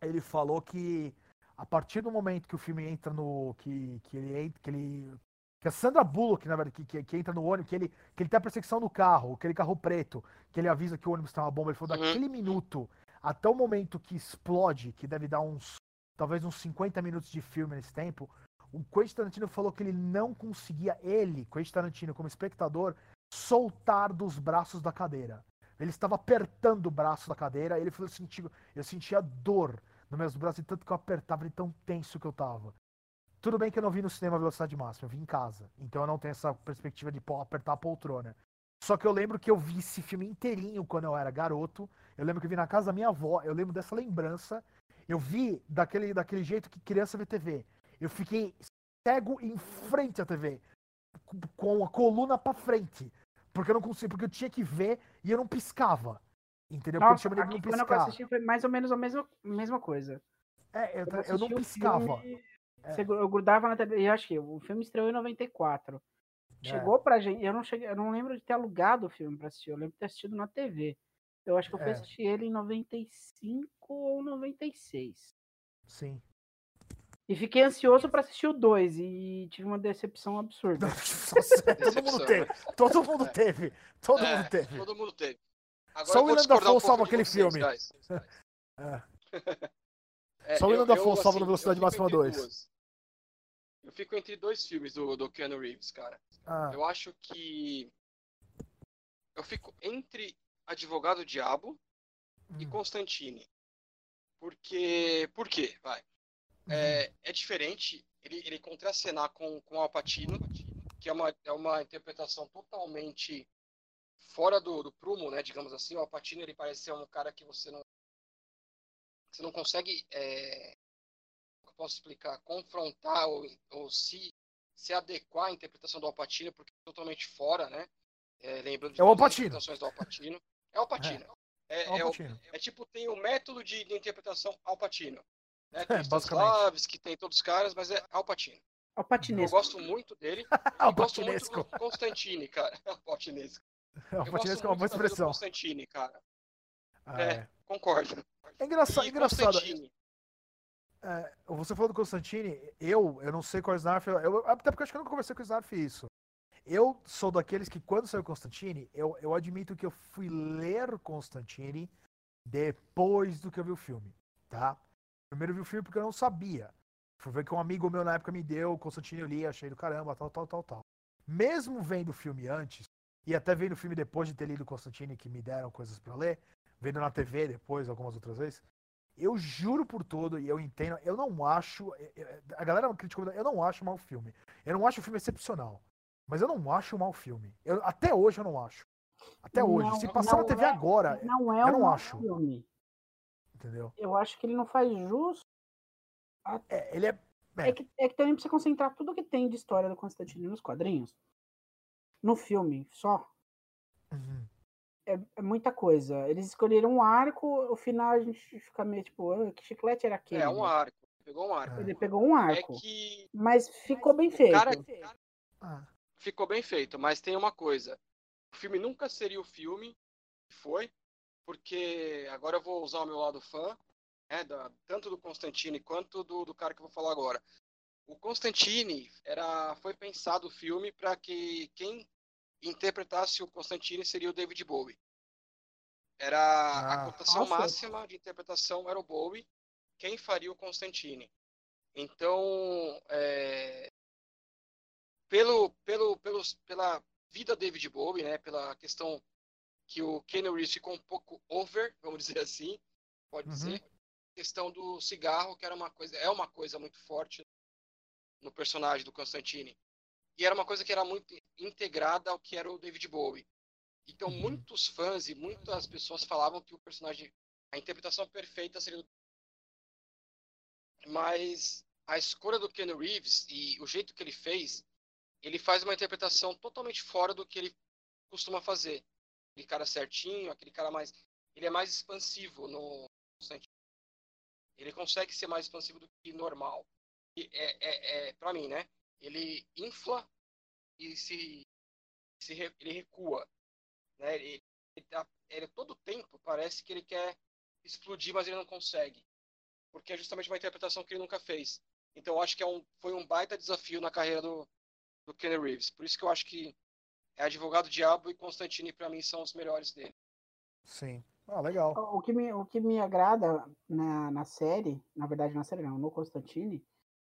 [SPEAKER 2] ele falou que a partir do momento que o filme entra no. que, que ele entra. Que, ele, que a Sandra Bullock, na verdade, que, que, que entra no ônibus, que ele, que ele tem a perseguição do carro, aquele carro preto, que ele avisa que o ônibus tem uma bomba, ele falou
[SPEAKER 3] Uhum.
[SPEAKER 2] daquele minuto até o momento que explode, que deve dar uns. talvez uns 50 minutos de filme nesse tempo, o Quentin Tarantino falou que ele não conseguia, ele, Quentin Tarantino, como espectador, soltar dos braços da cadeira. Ele estava apertando o braço da cadeira, ele falou, eu sentia, eu sentia dor nos meus braços, e tanto que eu apertava, de tão tenso que eu tava. Tudo bem que eu não vi no cinema a velocidade máxima, eu vi em casa. Então eu não tenho essa perspectiva de apertar a poltrona. Só que eu lembro que eu vi esse filme inteirinho quando eu era garoto. Eu lembro que eu vi na casa da minha avó, eu lembro dessa lembrança. Eu vi daquele, daquele jeito que criança vê TV. Eu fiquei cego em frente à TV, com- a coluna pra frente. Porque eu não conseguia, porque eu tinha que ver e eu não piscava. Entendeu? Porque
[SPEAKER 1] Nossa,
[SPEAKER 2] eu chamo de
[SPEAKER 1] aqui,
[SPEAKER 2] não
[SPEAKER 1] quando eu
[SPEAKER 2] piscar.
[SPEAKER 1] assisti foi mais ou menos a mesma, mesma coisa.
[SPEAKER 2] É, eu,
[SPEAKER 1] Quando
[SPEAKER 2] eu não piscava.
[SPEAKER 1] filme,
[SPEAKER 2] É.
[SPEAKER 1] Eu grudava na TV. Eu acho que o filme estreou em 94.
[SPEAKER 2] É.
[SPEAKER 1] Chegou pra gente. Eu não, cheguei, eu não lembro de ter alugado o filme pra assistir. Eu lembro de ter assistido na TV. Eu acho que eu fui
[SPEAKER 2] É.
[SPEAKER 1] assistir ele em 95 ou 96.
[SPEAKER 2] Sim.
[SPEAKER 1] E fiquei ansioso pra assistir o 2 e tive uma decepção absurda.
[SPEAKER 2] Nossa, todo mundo teve. Todo mundo teve. Todo
[SPEAKER 3] É,
[SPEAKER 2] mundo teve.
[SPEAKER 3] Todo mundo teve. Agora
[SPEAKER 2] Só o William Dafoe
[SPEAKER 3] um
[SPEAKER 2] salva aquele
[SPEAKER 3] vocês,
[SPEAKER 2] filme.
[SPEAKER 3] guys.
[SPEAKER 2] É.
[SPEAKER 3] É,
[SPEAKER 2] Só o William Dafoe salva
[SPEAKER 3] assim,
[SPEAKER 2] Velocidade
[SPEAKER 3] eu fico
[SPEAKER 2] Máxima
[SPEAKER 3] entre
[SPEAKER 2] 2.
[SPEAKER 3] duas. Eu fico entre dois filmes do, do Keanu Reeves, cara.
[SPEAKER 2] Ah,
[SPEAKER 3] Eu acho que. Eu fico entre Advogado Diabo e
[SPEAKER 2] hum,
[SPEAKER 3] Constantine. Porque. Por quê? Vai.
[SPEAKER 2] Uhum.
[SPEAKER 3] É, é diferente ele, ele contracenar com, com Al Pacino, que é uma, é uma interpretação totalmente fora do, do prumo, né? Digamos assim. O Al Pacino ele parece ser um cara que você não. Você não consegue. É, como posso explicar? Confrontar ou, ou se, se adequar à interpretação do Al Pacino, porque é totalmente fora, né? É, lembrando de
[SPEAKER 2] É o Al
[SPEAKER 3] todas as interpretações do Al Pacino. É o Al Pacino. É, é o,
[SPEAKER 2] Pacino.
[SPEAKER 3] é tipo, tem o método de, de interpretação Al Pacino. Né?
[SPEAKER 2] É,
[SPEAKER 3] Tem
[SPEAKER 2] basicamente.
[SPEAKER 3] Stanislavski, tem todos os caras, mas é Al Pacino.
[SPEAKER 1] É o
[SPEAKER 3] Eu gosto muito dele. E gosto muito do Constantine, cara. Al Patinesco.
[SPEAKER 2] É, é uma boa expressão.
[SPEAKER 3] Constantine, cara.
[SPEAKER 2] Ah,
[SPEAKER 3] É.
[SPEAKER 2] é.
[SPEAKER 3] Concordo.
[SPEAKER 2] É engraçado,
[SPEAKER 3] E
[SPEAKER 2] engraçado.
[SPEAKER 3] Constantine.
[SPEAKER 2] É, você falou do Constantine, eu, eu não sei qual é o Snarf, eu, até porque eu acho que eu nunca conversei com o Snarf isso. Eu sou daqueles que quando saiu Constantine, eu, eu admito que eu fui ler Constantine depois do que eu vi o filme, tá? Primeiro eu vi o filme porque eu não sabia. Fui ver que um amigo meu na época me deu, Constantine eu li, achei do caramba, tal, tal, tal, tal. Mesmo vendo o filme antes, e até vendo o filme depois de ter lido Constantine, que me deram coisas pra ler, vendo na TV depois, algumas outras vezes, eu juro por tudo, e eu entendo, eu não acho. eh, eh, A galera criticou, eu não acho mau filme. Eu não acho o filme excepcional. Mas eu não acho mau filme. Eu- até hoje eu não acho. Até hoje.
[SPEAKER 1] Não,
[SPEAKER 2] Se passar na TV
[SPEAKER 1] é-
[SPEAKER 2] agora,
[SPEAKER 1] Não é
[SPEAKER 2] eu não acho.
[SPEAKER 1] filme.
[SPEAKER 2] Entendeu?
[SPEAKER 1] Eu acho que ele não faz jus.
[SPEAKER 2] É, ele é. É.
[SPEAKER 1] É, que, é que também precisa concentrar tudo que tem de história do Constantino nos quadrinhos. No filme, só.
[SPEAKER 2] Uhum.
[SPEAKER 1] É, é muita coisa. Eles escolheram um arco, o final a gente fica meio tipo, "Ah, que chiclete era aquele?
[SPEAKER 3] É um arco. Pegou um arco.
[SPEAKER 1] Ele pegou um
[SPEAKER 3] É
[SPEAKER 1] arco.
[SPEAKER 3] que
[SPEAKER 1] Mas ficou bem feito.
[SPEAKER 3] cara
[SPEAKER 2] Ah,
[SPEAKER 3] ficou bem feito, mas tem uma coisa. O filme nunca seria o filme que foi, porque agora eu vou usar o meu lado fã, né, da- tanto do Constantine quanto do, do cara que eu vou falar agora. O Constantine era, foi pensado o filme para que quem interpretasse o Constantine seria o David Bowie. Era
[SPEAKER 2] Ah.
[SPEAKER 3] a cotação
[SPEAKER 1] Nossa.
[SPEAKER 3] máxima de interpretação era o Bowie. Quem faria o Constantine? Então, é, pelo, pelo, pelos, pela vida David Bowie, né, pela questão que o Keanu Reeves ficou um pouco over, vamos dizer assim, pode
[SPEAKER 2] Uhum.
[SPEAKER 3] dizer, questão do cigarro, que era uma coisa, é uma coisa muito forte no personagem do Constantine. E era uma coisa que era muito integrada ao que era o David Bowie. Então,
[SPEAKER 2] Uhum.
[SPEAKER 3] muitos fãs e muitas pessoas falavam que o personagem, a interpretação perfeita seria do mas a escolha do Keanu Reeves e o jeito que ele fez, ele faz uma interpretação totalmente fora do que ele costuma fazer. Aquele cara certinho, aquele cara mais. Ele é mais expansivo no. Ele consegue ser mais expansivo do que normal. E é, é, é para mim, né? Ele infla e se se re, ele recua. Né? Ele, ele, tá, ele, todo tempo parece que ele quer explodir, mas ele não consegue. Porque é justamente uma interpretação que ele nunca fez. Então eu acho que é um, foi um baita desafio na carreira do, do Kenny Reeves. Por isso que eu acho que é Advogado Diabo e Constantine para mim são os melhores dele.
[SPEAKER 2] Sim. Ah, legal.
[SPEAKER 1] O que me, o que me agrada na, na série, na verdade na série não, no Constantine,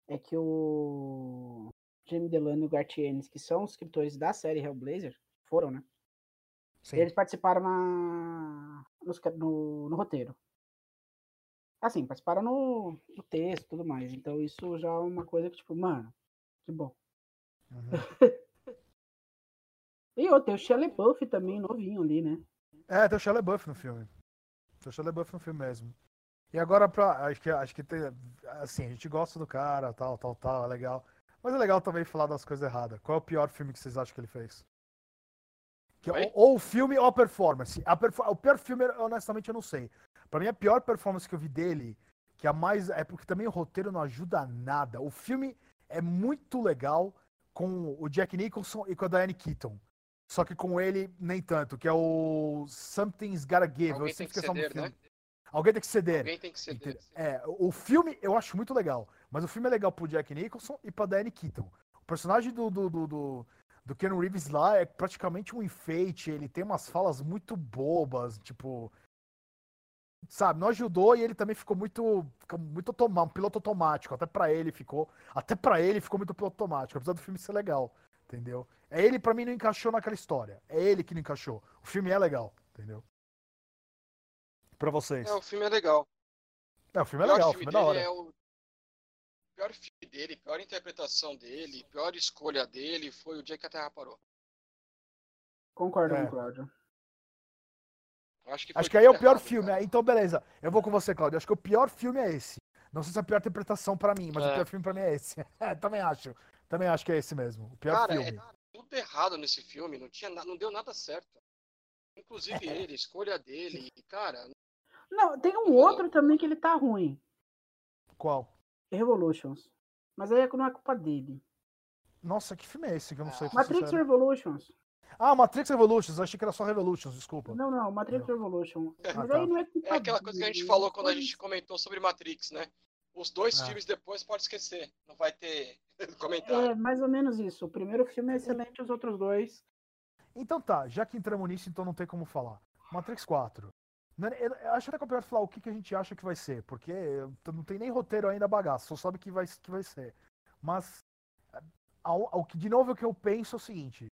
[SPEAKER 1] é que o Jamie Delano e o Garth Ennis, que são os escritores da série Hellblazer, foram, né? Sim. Eles participaram na, no, no, roteiro. Assim, participaram no, no texto e tudo mais. Então isso já é uma coisa que, tipo, mano, que bom. Uhum. outro, tem o Shelley Buff também, novinho ali, né?
[SPEAKER 2] É, tem o Shelley Buff no filme. Tem o Shelley Buff no filme mesmo. E agora pra. Acho que, acho que tem. Assim, a gente gosta do cara, tal, tal, tal, é legal. Mas é legal também falar das coisas erradas. Qual é o pior filme que vocês acham que ele fez? Que, ou, ou, o filme ou a performance. A perfor o pior filme, honestamente, eu não sei. Pra mim, a pior performance que eu vi dele, que a mais. É porque também o roteiro não ajuda nada. O filme é muito legal com o Jack Nicholson e com a Diane Keaton. Só que com ele, nem tanto, que é o Something's Gotta Give.
[SPEAKER 3] Alguém eu sempre esqueço o filme. Né?
[SPEAKER 2] Alguém tem que ceder.
[SPEAKER 3] Alguém tem que ceder.
[SPEAKER 2] É, o filme eu acho muito legal. Mas o filme é legal pro Jack Nicholson e pra Diane Keaton. O personagem do, do, do, do, do Ken Reeves lá é praticamente um enfeite. Ele tem umas falas muito bobas, tipo. Sabe, não ajudou e ele também ficou muito. Muito automático, um piloto automático. Até para ele ficou. Até para ele ficou muito piloto automático, apesar do filme ser legal. Entendeu? É ele, para mim, não encaixou naquela história. É ele que não encaixou. O filme é legal, entendeu? Pra vocês.
[SPEAKER 3] É, o filme é legal.
[SPEAKER 2] É, o filme é legal, o filme, o filme é da hora. É o
[SPEAKER 3] pior filme dele, pior interpretação dele, pior escolha dele foi o dia que a Terra parou.
[SPEAKER 1] Concordo é. com o Cláudio.
[SPEAKER 3] Acho que,
[SPEAKER 2] Acho que aí é o pior errado, filme. Cara. Então, beleza. Eu vou com você, Cláudio. Acho que o pior filme é esse. Não sei se é a pior interpretação para mim, mas é. o pior filme para mim é esse. É, também acho. Também acho que é esse mesmo. O pior
[SPEAKER 3] cara,
[SPEAKER 2] filme.
[SPEAKER 3] É tudo errado nesse filme. Não, tinha, não deu nada certo. Inclusive é. ele, a escolha dele. Cara.
[SPEAKER 1] Não, tem um outro também que ele tá ruim.
[SPEAKER 2] Qual?
[SPEAKER 1] Revolutions. Mas aí não é culpa dele.
[SPEAKER 2] Nossa, que filme é esse que eu não sei?
[SPEAKER 1] Matrix Revolutions.
[SPEAKER 2] Ah, Matrix Revolutions. Achei que era só Revolutions, desculpa.
[SPEAKER 1] Não, não, Matrix não. Revolution.
[SPEAKER 3] É, Mas tá. aí não é culpa É aquela coisa que a gente falou quando a gente comentou sobre Matrix, né? Os dois ah. filmes depois pode esquecer. Não vai ter comentário.
[SPEAKER 1] É, mais ou menos isso. O primeiro filme é excelente, os outros dois.
[SPEAKER 2] Então tá, já que entramos nisso, então não tem como falar. Matrix 4. Eu acho até que é pior falar o que, que a gente acha que vai ser, porque não tem nem roteiro ainda bagaço, só sabe que vai, que vai ser. Mas, ao, ao, de novo, o que eu penso é o seguinte: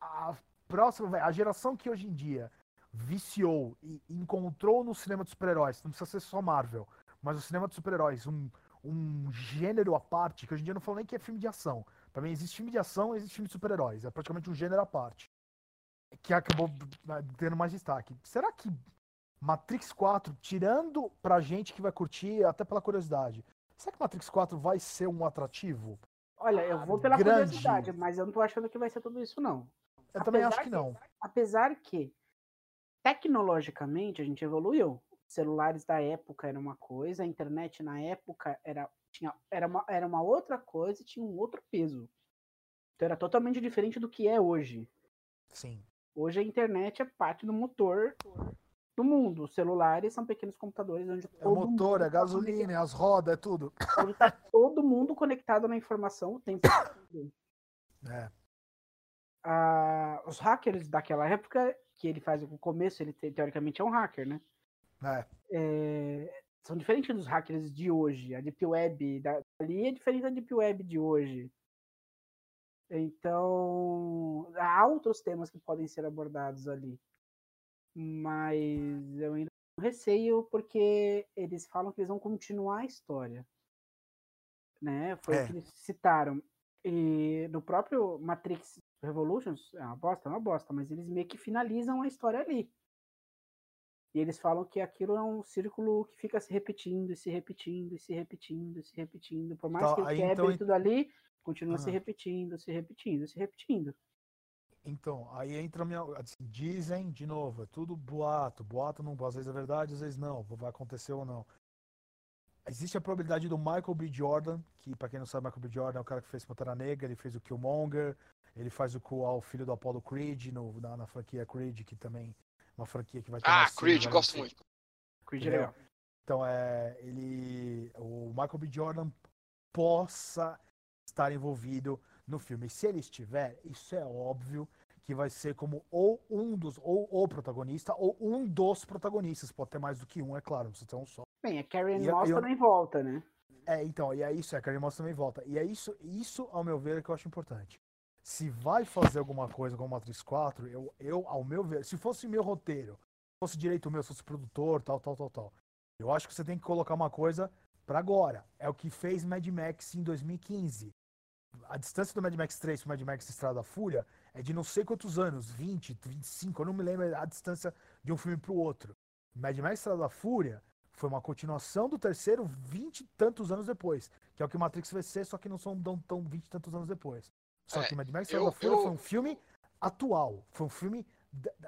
[SPEAKER 2] a próxima, a geração que hoje em dia viciou e encontrou no cinema de super-heróis, não precisa ser só Marvel, mas o cinema de super-heróis, um, um gênero à parte, que hoje em dia eu não falo nem que é filme de ação. Pra mim, existe filme de ação existe filme de super-heróis. É praticamente um gênero à parte que acabou né, tendo mais destaque. Será que Matrix 4, tirando pra gente que vai curtir, até pela curiosidade, será que Matrix 4 vai ser um atrativo?
[SPEAKER 1] Olha, eu vou pela grande. curiosidade, mas eu não tô achando que vai ser tudo isso, não.
[SPEAKER 2] Eu apesar também acho que não.
[SPEAKER 1] apesar que, tecnologicamente, a gente evoluiu. Celulares da época era uma coisa, a internet na época era, tinha, era, uma, era uma outra coisa e tinha um outro peso. Então era totalmente diferente do que é hoje.
[SPEAKER 2] Sim.
[SPEAKER 1] Hoje a internet é parte do motor do mundo. Os celulares são pequenos computadores onde
[SPEAKER 2] é o motor, é tá gasolina, é as rodas, é tudo.
[SPEAKER 1] Onde está todo mundo conectado na informação o tempo todo.
[SPEAKER 2] É.
[SPEAKER 1] Ah, os hackers daquela época, que ele faz o começo, ele teoricamente é um hacker, né?
[SPEAKER 2] É.
[SPEAKER 1] É, são diferentes dos hackers de hoje. A Deep Web dali é diferente da Deep Web de hoje. Então, há outros temas que podem ser abordados ali. Mas eu ainda receio porque eles falam que eles vão continuar a história. Né? Foi é. o que eles citaram. E no próprio Matrix Revolutions, é uma bosta, é uma bosta, mas eles meio que finalizam a história ali. E eles falam que aquilo é um círculo que fica se repetindo, e se repetindo, e se repetindo, e se repetindo. Por mais então, que ele quebre então... tudo ali, Continua se repetindo, se repetindo, se repetindo.
[SPEAKER 2] Então, aí entra minha. Assim, dizem, de novo, é tudo boato. Boato não, às vezes é verdade, às vezes não. Vai acontecer ou não. Existe a probabilidade do Michael B. Jordan, que para quem não sabe, Michael B. Jordan é o cara que fez Pantera Negra, ele fez o Killmonger, Ele faz o o filho do Apollo Creed no, na, na franquia Creed, que também uma franquia que vai ter
[SPEAKER 3] Ah, Creed,
[SPEAKER 2] cenas,
[SPEAKER 3] gosto
[SPEAKER 2] vai
[SPEAKER 3] muito.
[SPEAKER 1] Creed é legal.
[SPEAKER 2] Então, é, ele, o Michael B. Jordan possa estar envolvido no filme. Se ele estiver, isso é óbvio que vai ser como ou um dos, ou o protagonista, ou um dos protagonistas. Pode ter mais do que um, é claro, você tem um só.
[SPEAKER 1] Bem, a Carrie
[SPEAKER 2] eu-
[SPEAKER 1] Moss
[SPEAKER 2] eu-
[SPEAKER 1] também volta, né?
[SPEAKER 2] É, então, e é isso, é, a Karen Moss também volta. E é isso, isso, ao meu ver, que eu acho importante. Se vai fazer alguma coisa com Matrix 4, eu, eu, ao meu ver, se fosse meu roteiro, fosse direito meu, se fosse produtor, tal, tal, tal, tal, eu acho que você tem que colocar uma coisa pra agora. É o que fez Mad Max em 2015. A distância do Mad Max 3 pro Mad Max Estrada da Fúria é de não sei quantos anos, 20, 25, eu não me lembro a distância de um filme pro outro. Mad Max Estrada da Fúria foi uma continuação do terceiro 20 e tantos anos depois. Que é o que Matrix vai ser, só que não são tão, tão 20 e tantos anos depois. Só
[SPEAKER 3] É,
[SPEAKER 2] que Mad Max
[SPEAKER 3] eu-
[SPEAKER 2] Estrada da Fúria
[SPEAKER 3] eu-
[SPEAKER 2] foi um filme atual. Foi um filme.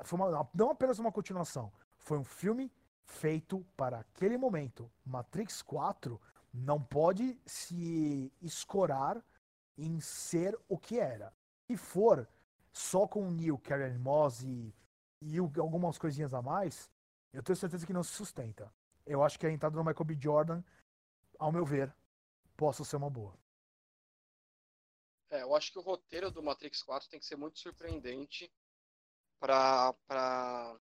[SPEAKER 2] Foi uma- não apenas uma continuação. Foi um filme feito para aquele momento. Matrix 4 não pode se escorar em ser o que era. Se for só com o Neil, Karen Moss e, e algumas coisinhas a mais, eu tenho certeza que não se sustenta. Eu acho que a entrada do Michael B. Jordan, ao meu ver, possa ser uma boa.
[SPEAKER 3] É, eu acho que o roteiro do Matrix 4 tem que ser muito surpreendente pra, pra...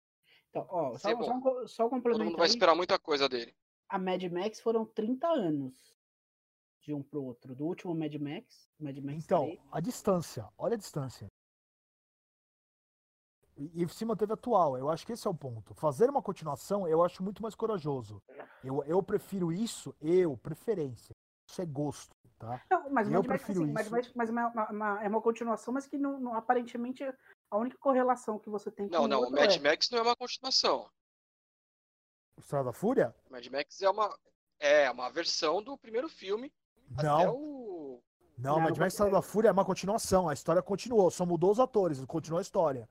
[SPEAKER 1] Então, ó, só, só, um só
[SPEAKER 3] todo mundo vai
[SPEAKER 1] aí,
[SPEAKER 3] esperar muita coisa dele.
[SPEAKER 1] a Mad Max foram 30 anos de um pro outro. Do último Mad Max, Mad Max
[SPEAKER 2] Então,
[SPEAKER 1] 3,
[SPEAKER 2] a distância, olha a distância. E, e se manteve atual, eu acho que esse é o ponto. Fazer uma continuação, eu acho muito mais corajoso. Eu, eu prefiro isso, eu, preferência. Isso é gosto, tá?
[SPEAKER 1] Não, mas o
[SPEAKER 2] Eu
[SPEAKER 1] Mad Max,
[SPEAKER 2] prefiro
[SPEAKER 1] assim,
[SPEAKER 2] isso.
[SPEAKER 1] Max, mas uma- uma- uma- é uma continuação, mas que não, não- aparentemente a única correlação que você tem com
[SPEAKER 3] Não,
[SPEAKER 1] o
[SPEAKER 3] não, o Mad
[SPEAKER 1] é,
[SPEAKER 3] Max não é uma continuação.
[SPEAKER 2] Estrada da Fúria?
[SPEAKER 3] O Mad Max é uma, é uma versão do primeiro filme até
[SPEAKER 2] Não,
[SPEAKER 3] o...
[SPEAKER 2] não,
[SPEAKER 1] Não,
[SPEAKER 2] Mad Max Estrada da Fúria é uma continuação. A história continuou, só mudou os atores, continuou a história.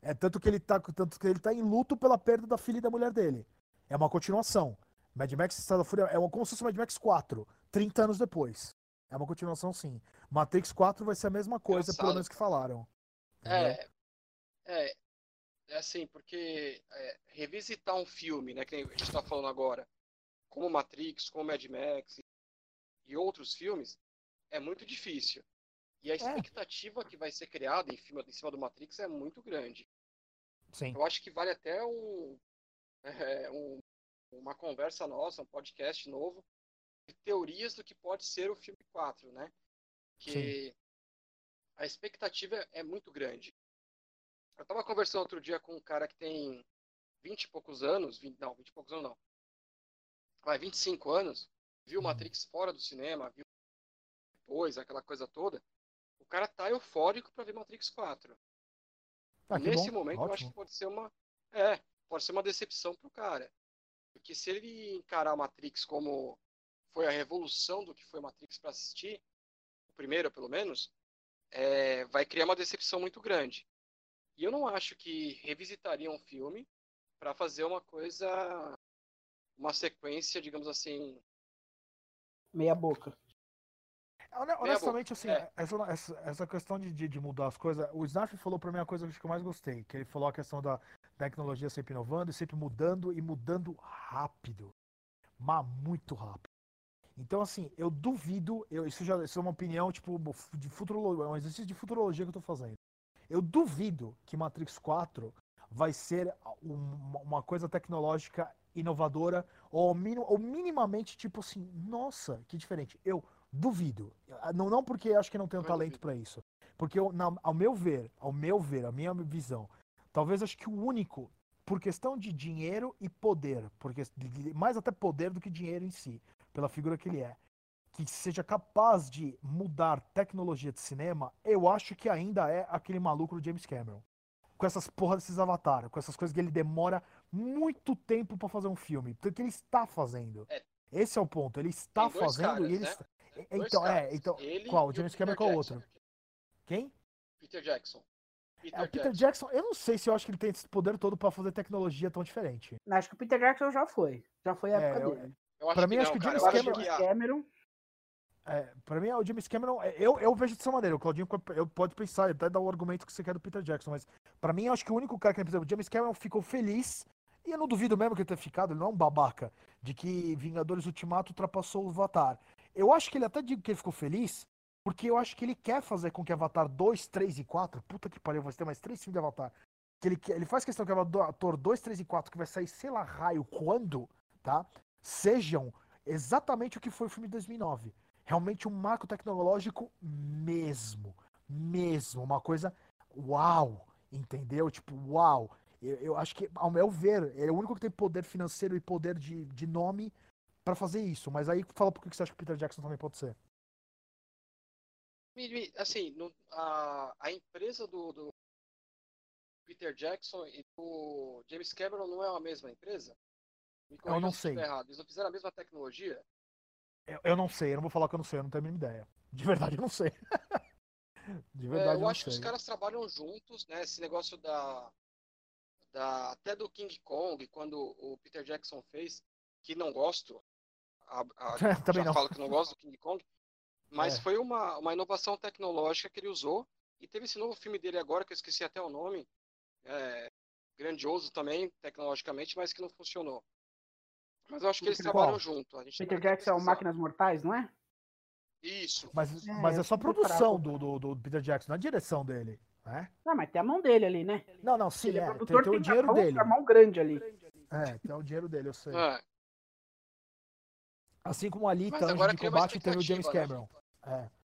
[SPEAKER 2] É tanto que ele tá, tanto que ele tá em luto pela perda da filha e da mulher dele. É uma continuação. Mad Max Estrada da Fúria é uma, como se fosse Mad Max 4, 30 anos depois. É uma continuação, sim. Matrix 4 vai ser a mesma coisa, pelo
[SPEAKER 3] Engraçado,
[SPEAKER 2] menos que falaram.
[SPEAKER 3] É, é, é assim, porque é, revisitar um filme, né, que a gente tá falando agora, como Matrix, como Mad Max e outros filmes, é muito difícil. E a expectativa que vai ser criada em cima, em cima do Matrix é muito grande.
[SPEAKER 2] Sim.
[SPEAKER 3] Eu acho que vale até um, é, um- uma conversa nossa, um podcast novo, teorias do que pode ser o filme 4, né? Que a expectativa é muito grande. Eu estava conversando outro dia com um cara que tem 20 e poucos anos, 20, não, 20 e poucos anos não. Vai, 25 anos, viu
[SPEAKER 2] Hum.
[SPEAKER 3] Matrix fora do cinema, viu depois, aquela coisa toda. O cara tá eufórico para ver Matrix 4.
[SPEAKER 2] Ah,
[SPEAKER 3] Nesse
[SPEAKER 2] bom,
[SPEAKER 3] momento, eu acho
[SPEAKER 2] ótimo.
[SPEAKER 3] que pode ser uma. É, pode ser uma decepção pro cara. Porque se ele encarar Matrix como foi a revolução do que foi Matrix para assistir, o primeiro pelo menos, é, vai criar uma decepção muito grande. E eu não acho que revisitaria um filme para fazer uma coisa, uma sequência, digamos assim.
[SPEAKER 1] meia boca.
[SPEAKER 2] Hone-
[SPEAKER 3] boca,
[SPEAKER 2] Honestamente, assim,
[SPEAKER 3] é.
[SPEAKER 2] essa, essa, essa questão de, de, de mudar as coisas, o Snarf falou pra mim a coisa que eu mais gostei, que ele falou a questão da tecnologia sempre inovando e sempre mudando e mudando rápido. Mas muito rápido. Então, assim, eu duvido, eu, isso já isso é uma opinião, tipo, de futurologia, é um exercício de futurologia que eu tô fazendo. Eu duvido que Matrix 4 vai ser um- uma coisa tecnológica inovadora ou, mini- ou minimamente tipo assim, nossa, que diferente. Eu duvido. Não, não porque acho que não tenho
[SPEAKER 3] Eu
[SPEAKER 2] talento para isso. Porque eu, na- ao meu ver, ao meu ver, a minha visão, talvez acho que o único, por questão de dinheiro e poder, porque mais até poder do que dinheiro em si, pela figura que ele é, que seja capaz de mudar tecnologia de cinema, eu acho que ainda é aquele maluco do James Cameron. Com essas porra desses avatares, com essas coisas que ele demora muito tempo pra fazer um filme. Porque ele está fazendo.
[SPEAKER 3] É.
[SPEAKER 2] Esse é o ponto. Ele está
[SPEAKER 3] Tem dois
[SPEAKER 2] fazendo
[SPEAKER 3] caras,
[SPEAKER 2] e ele
[SPEAKER 3] né?
[SPEAKER 2] está.
[SPEAKER 3] Dois
[SPEAKER 2] Então, é,
[SPEAKER 3] caras.
[SPEAKER 2] então.
[SPEAKER 3] Ele
[SPEAKER 2] qual?
[SPEAKER 3] e
[SPEAKER 2] James
[SPEAKER 3] Peter
[SPEAKER 2] Cameron qual
[SPEAKER 3] Jackson.
[SPEAKER 2] outro? Quem?
[SPEAKER 3] Peter Jackson. Peter
[SPEAKER 2] É, o Peter Jackson, eu não sei se eu acho que ele tem esse poder todo pra fazer tecnologia tão diferente.
[SPEAKER 1] Acho que o Peter Jackson já foi. Já foi a
[SPEAKER 2] É,
[SPEAKER 1] época
[SPEAKER 2] eu-
[SPEAKER 1] dele.
[SPEAKER 3] Que
[SPEAKER 2] mim, acho que o. James Cameron- É, pra mim, o James Cameron, é, eu, eu vejo dessa maneira. O Claudinho eu pode pensar, até dar o argumento que você quer do Peter Jackson, mas pra mim, eu acho que o único cara que precisa. O James Cameron ficou feliz, e eu não duvido mesmo que ele tenha ficado, ele não é um babaca, de que Vingadores Ultimato ultrapassou o Avatar. Eu acho que ele até digo que ele ficou feliz, porque eu acho que ele quer fazer com que Avatar 2, 3 e 4, puta que pariu, vai ter mais três filmes de Avatar. Que ele, ele faz questão que Avatar 2, 3 e 4, que vai sair, sei lá, raio, quando, tá? Sejam exatamente o que foi o filme de 2009 realmente um marco tecnológico mesmo. Mesmo. Uma coisa uau, entendeu? Tipo, uau. Eu, eu acho que, ao meu ver, ele é o único que tem poder financeiro e poder de, de nome para fazer isso. Mas aí fala por que você acha que Peter Jackson também pode ser.
[SPEAKER 3] Assim, no, a, a empresa do, do Peter Jackson e do James Cameron não é a mesma empresa?
[SPEAKER 2] Eu não sei.
[SPEAKER 3] Eles não fizeram a mesma tecnologia?
[SPEAKER 2] Eu, eu, não sei, eu não vou falar que eu não sei, eu não tenho a mínima ideia. De verdade, eu não sei.
[SPEAKER 3] De verdade, é, eu, eu acho sei. que os caras trabalham juntos, né? Esse negócio da, da. Até do King Kong, quando o Peter Jackson fez, que não gosto. A, a,
[SPEAKER 2] Também já não.
[SPEAKER 3] falo que não gosto do King Kong. Mas é. foi uma, uma inovação tecnológica que ele usou. E teve esse novo filme dele agora, que eu esqueci até o nome. É, grandioso também, tecnologicamente, mas que não funcionou. Mas eu acho que eles Peter trabalham junto.
[SPEAKER 1] Peter Jackson é o Máquinas Mortais, não é?
[SPEAKER 3] Isso.
[SPEAKER 2] Mas é, mas é só produção do, do, do, Peter Jackson, na direção dele. Né?
[SPEAKER 1] Não, mas tem a mão dele ali, né?
[SPEAKER 2] Não, não, sim, é, é tem, tem, o dinheiro mão, dele.
[SPEAKER 1] A mão grande ali.
[SPEAKER 2] É, tem o dinheiro dele, eu sei. É. Assim como ali, Anjo de Combate, teve o James né? Cameron. Né? É.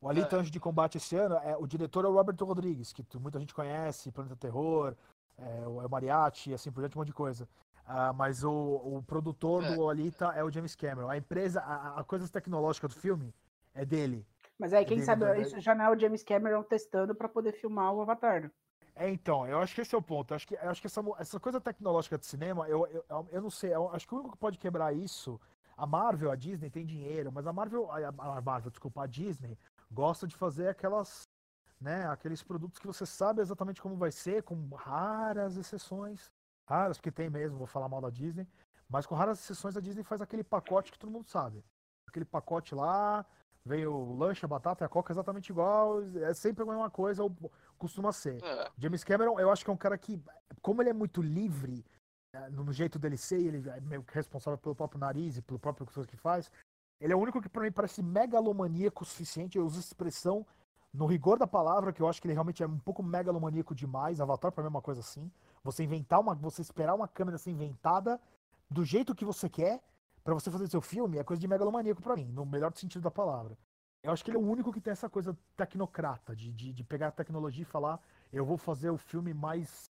[SPEAKER 2] O Alita é. Anjo de Combate esse ano, é, o diretor é o Robert Rodrigues, que muita gente conhece, Planeta Terror, é, o Mariachi, assim por diante, um monte de coisa. Uh, mas o, o produtor é. do Alita é o James Cameron. A empresa, a, a coisa tecnológica do filme é dele.
[SPEAKER 1] Mas aí, é quem sabe, isso já não é o James Cameron testando para poder filmar o Avatar. Né?
[SPEAKER 2] É, então, eu acho que esse é o ponto. Eu acho que, acho que essa, essa coisa tecnológica de cinema, eu, eu, eu não sei, eu acho que o único que pode quebrar isso, a Marvel, a Disney tem dinheiro, mas a Marvel, a, a Marvel, desculpa, a Disney, gosta de fazer aquelas, né, aqueles produtos que você sabe exatamente como vai ser, com raras exceções raras, porque tem mesmo, vou falar mal da Disney, mas com raras exceções a Disney faz aquele pacote que todo mundo sabe. Aquele pacote lá, vem o lanche, a batata e a coca exatamente igual, é sempre a mesma coisa, ou costuma ser. É. James Cameron, eu acho que é um cara que, como ele é muito livre é, no jeito dele ser, ele é meio que responsável pelo próprio nariz e pelo próprio coisa que faz, ele é o único que para mim parece megalomaníaco o suficiente, eu uso expressão no rigor da palavra, que eu acho que ele realmente é um pouco megalomaníaco demais, Avatar para mim é uma coisa assim. Você inventar uma, você esperar uma câmera ser inventada do jeito que você quer para você fazer seu filme é coisa de megalomaníaco para mim, no melhor sentido da palavra. Eu acho que ele é o único que tem essa coisa tecnocrata, de, de, de pegar a tecnologia e falar, eu vou fazer o filme mais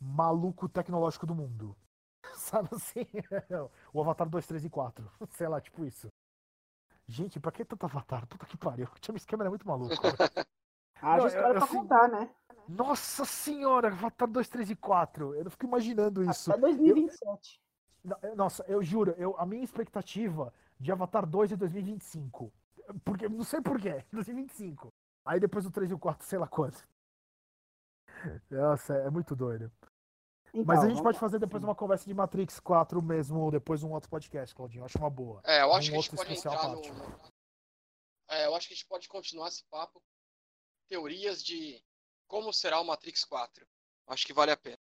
[SPEAKER 2] maluco tecnológico do mundo. Sabe assim? o Avatar 2, 3 e 4. Sei lá, tipo isso. Gente, pra que tanto Avatar? Puta que pariu. O James Cameron é muito maluco.
[SPEAKER 1] Haja história pra assim, contar, né?
[SPEAKER 2] Nossa senhora, Avatar 2, 3 e 4. Eu não fico imaginando isso.
[SPEAKER 1] Até 2027.
[SPEAKER 2] Eu, nossa, eu juro, eu, a minha expectativa de Avatar 2 é 2025. Porque, não sei porquê, 2025. Aí depois o 3 e o 4, sei lá quanto. Nossa, é muito doido. Então, Mas a gente pode fazer depois uma conversa de Matrix 4 mesmo, depois um outro podcast, Claudinho. Eu acho uma boa.
[SPEAKER 3] É, eu acho um que a gente pode entrar no... É, eu acho que a gente pode continuar esse papo. Teorias de como será o Matrix 4. Acho que vale a pena.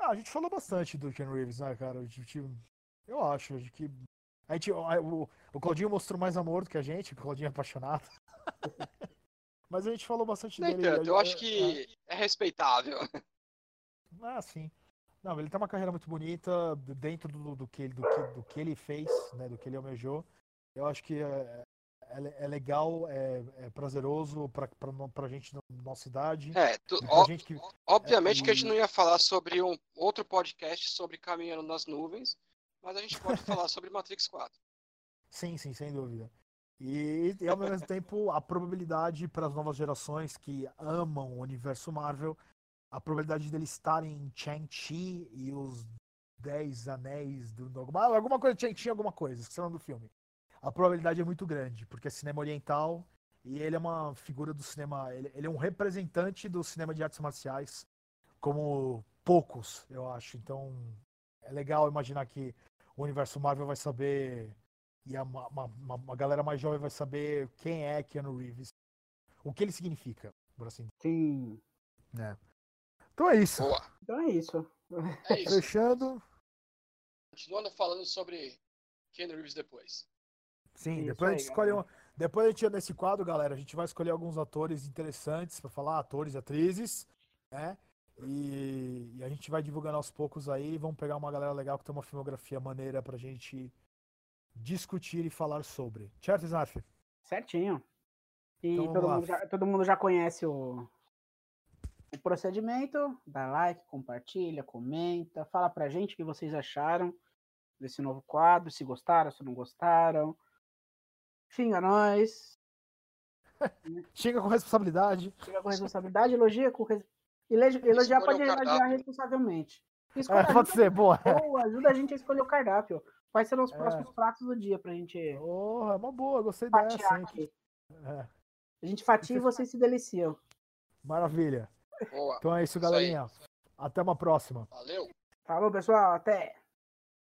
[SPEAKER 2] Ah, a gente falou bastante do Ken Reeves, né, cara? A gente, eu acho que. A gente, o, o Claudinho mostrou mais amor do que a gente, o Claudinho é apaixonado. Mas a gente falou bastante
[SPEAKER 3] Nem
[SPEAKER 2] dele.
[SPEAKER 3] Tanto, eu acho que é, é respeitável.
[SPEAKER 2] Ah, sim. Não, ele tem uma carreira muito bonita dentro do, do, que, do, que, do que ele fez, né, do que ele almejou. Eu acho que é, é, é legal, é, é prazeroso pra, pra, pra gente na nossa idade.
[SPEAKER 3] É, tu, ó, que, obviamente é, que a gente não ia falar sobre um outro podcast sobre Caminhando nas Nuvens, mas a gente pode falar sobre Matrix 4.
[SPEAKER 2] Sim, sim, sem dúvida. E, e ao mesmo tempo, a probabilidade para as novas gerações que amam o universo Marvel, a probabilidade deles estarem em Shang-Chi e os Dez Anéis do. Alguma, alguma coisa, Shang-Chi, alguma coisa, esqueci o nome do filme a probabilidade é muito grande, porque é cinema oriental e ele é uma figura do cinema, ele, ele é um representante do cinema de artes marciais, como poucos, eu acho. Então é legal imaginar que o universo Marvel vai saber E a, uma, uma, uma galera mais jovem vai saber quem é Keanu Reeves. O que ele significa, por assim
[SPEAKER 1] Sim.
[SPEAKER 2] né? Então é isso.
[SPEAKER 3] Boa.
[SPEAKER 1] Então é isso.
[SPEAKER 3] É isso.
[SPEAKER 2] Fechando.
[SPEAKER 3] Continuando falando sobre Ken Reeves depois.
[SPEAKER 2] Sim,
[SPEAKER 1] Isso
[SPEAKER 2] depois a
[SPEAKER 1] aí,
[SPEAKER 2] gente escolhe um, Depois a gente nesse quadro, galera, a gente vai escolher alguns atores interessantes pra falar, atores e atrizes, né? E, e a gente vai divulgando aos poucos aí, vamos pegar uma galera legal que tem uma filmografia maneira pra gente discutir e falar sobre. Certo, Snarf?
[SPEAKER 1] Certinho. E
[SPEAKER 2] Então,
[SPEAKER 1] todo, mundo já, todo mundo já conhece o, o procedimento. Dá like, compartilha, comenta. Fala pra gente o que vocês acharam desse novo quadro. Se gostaram, se não gostaram. Xinga nós.
[SPEAKER 2] Chega com responsabilidade.
[SPEAKER 1] Fica com responsabilidade. Elogia com res... Elogi- Elogiar pode elogiar responsavelmente.
[SPEAKER 2] É, pode ser, boa.
[SPEAKER 1] Ou ajuda a gente a escolher o cardápio. Quais serão os
[SPEAKER 2] É.
[SPEAKER 1] próximos pratos do dia pra gente
[SPEAKER 2] Oh, é uma boa, gostei dessa,
[SPEAKER 1] aqui.
[SPEAKER 2] É,
[SPEAKER 1] A gente fatia e vocês se deliciam.
[SPEAKER 2] maravilha.
[SPEAKER 3] Boa.
[SPEAKER 2] Então é isso,
[SPEAKER 3] Isso
[SPEAKER 2] galerinha. Até uma próxima.
[SPEAKER 3] Valeu.
[SPEAKER 1] Falou, pessoal. Até.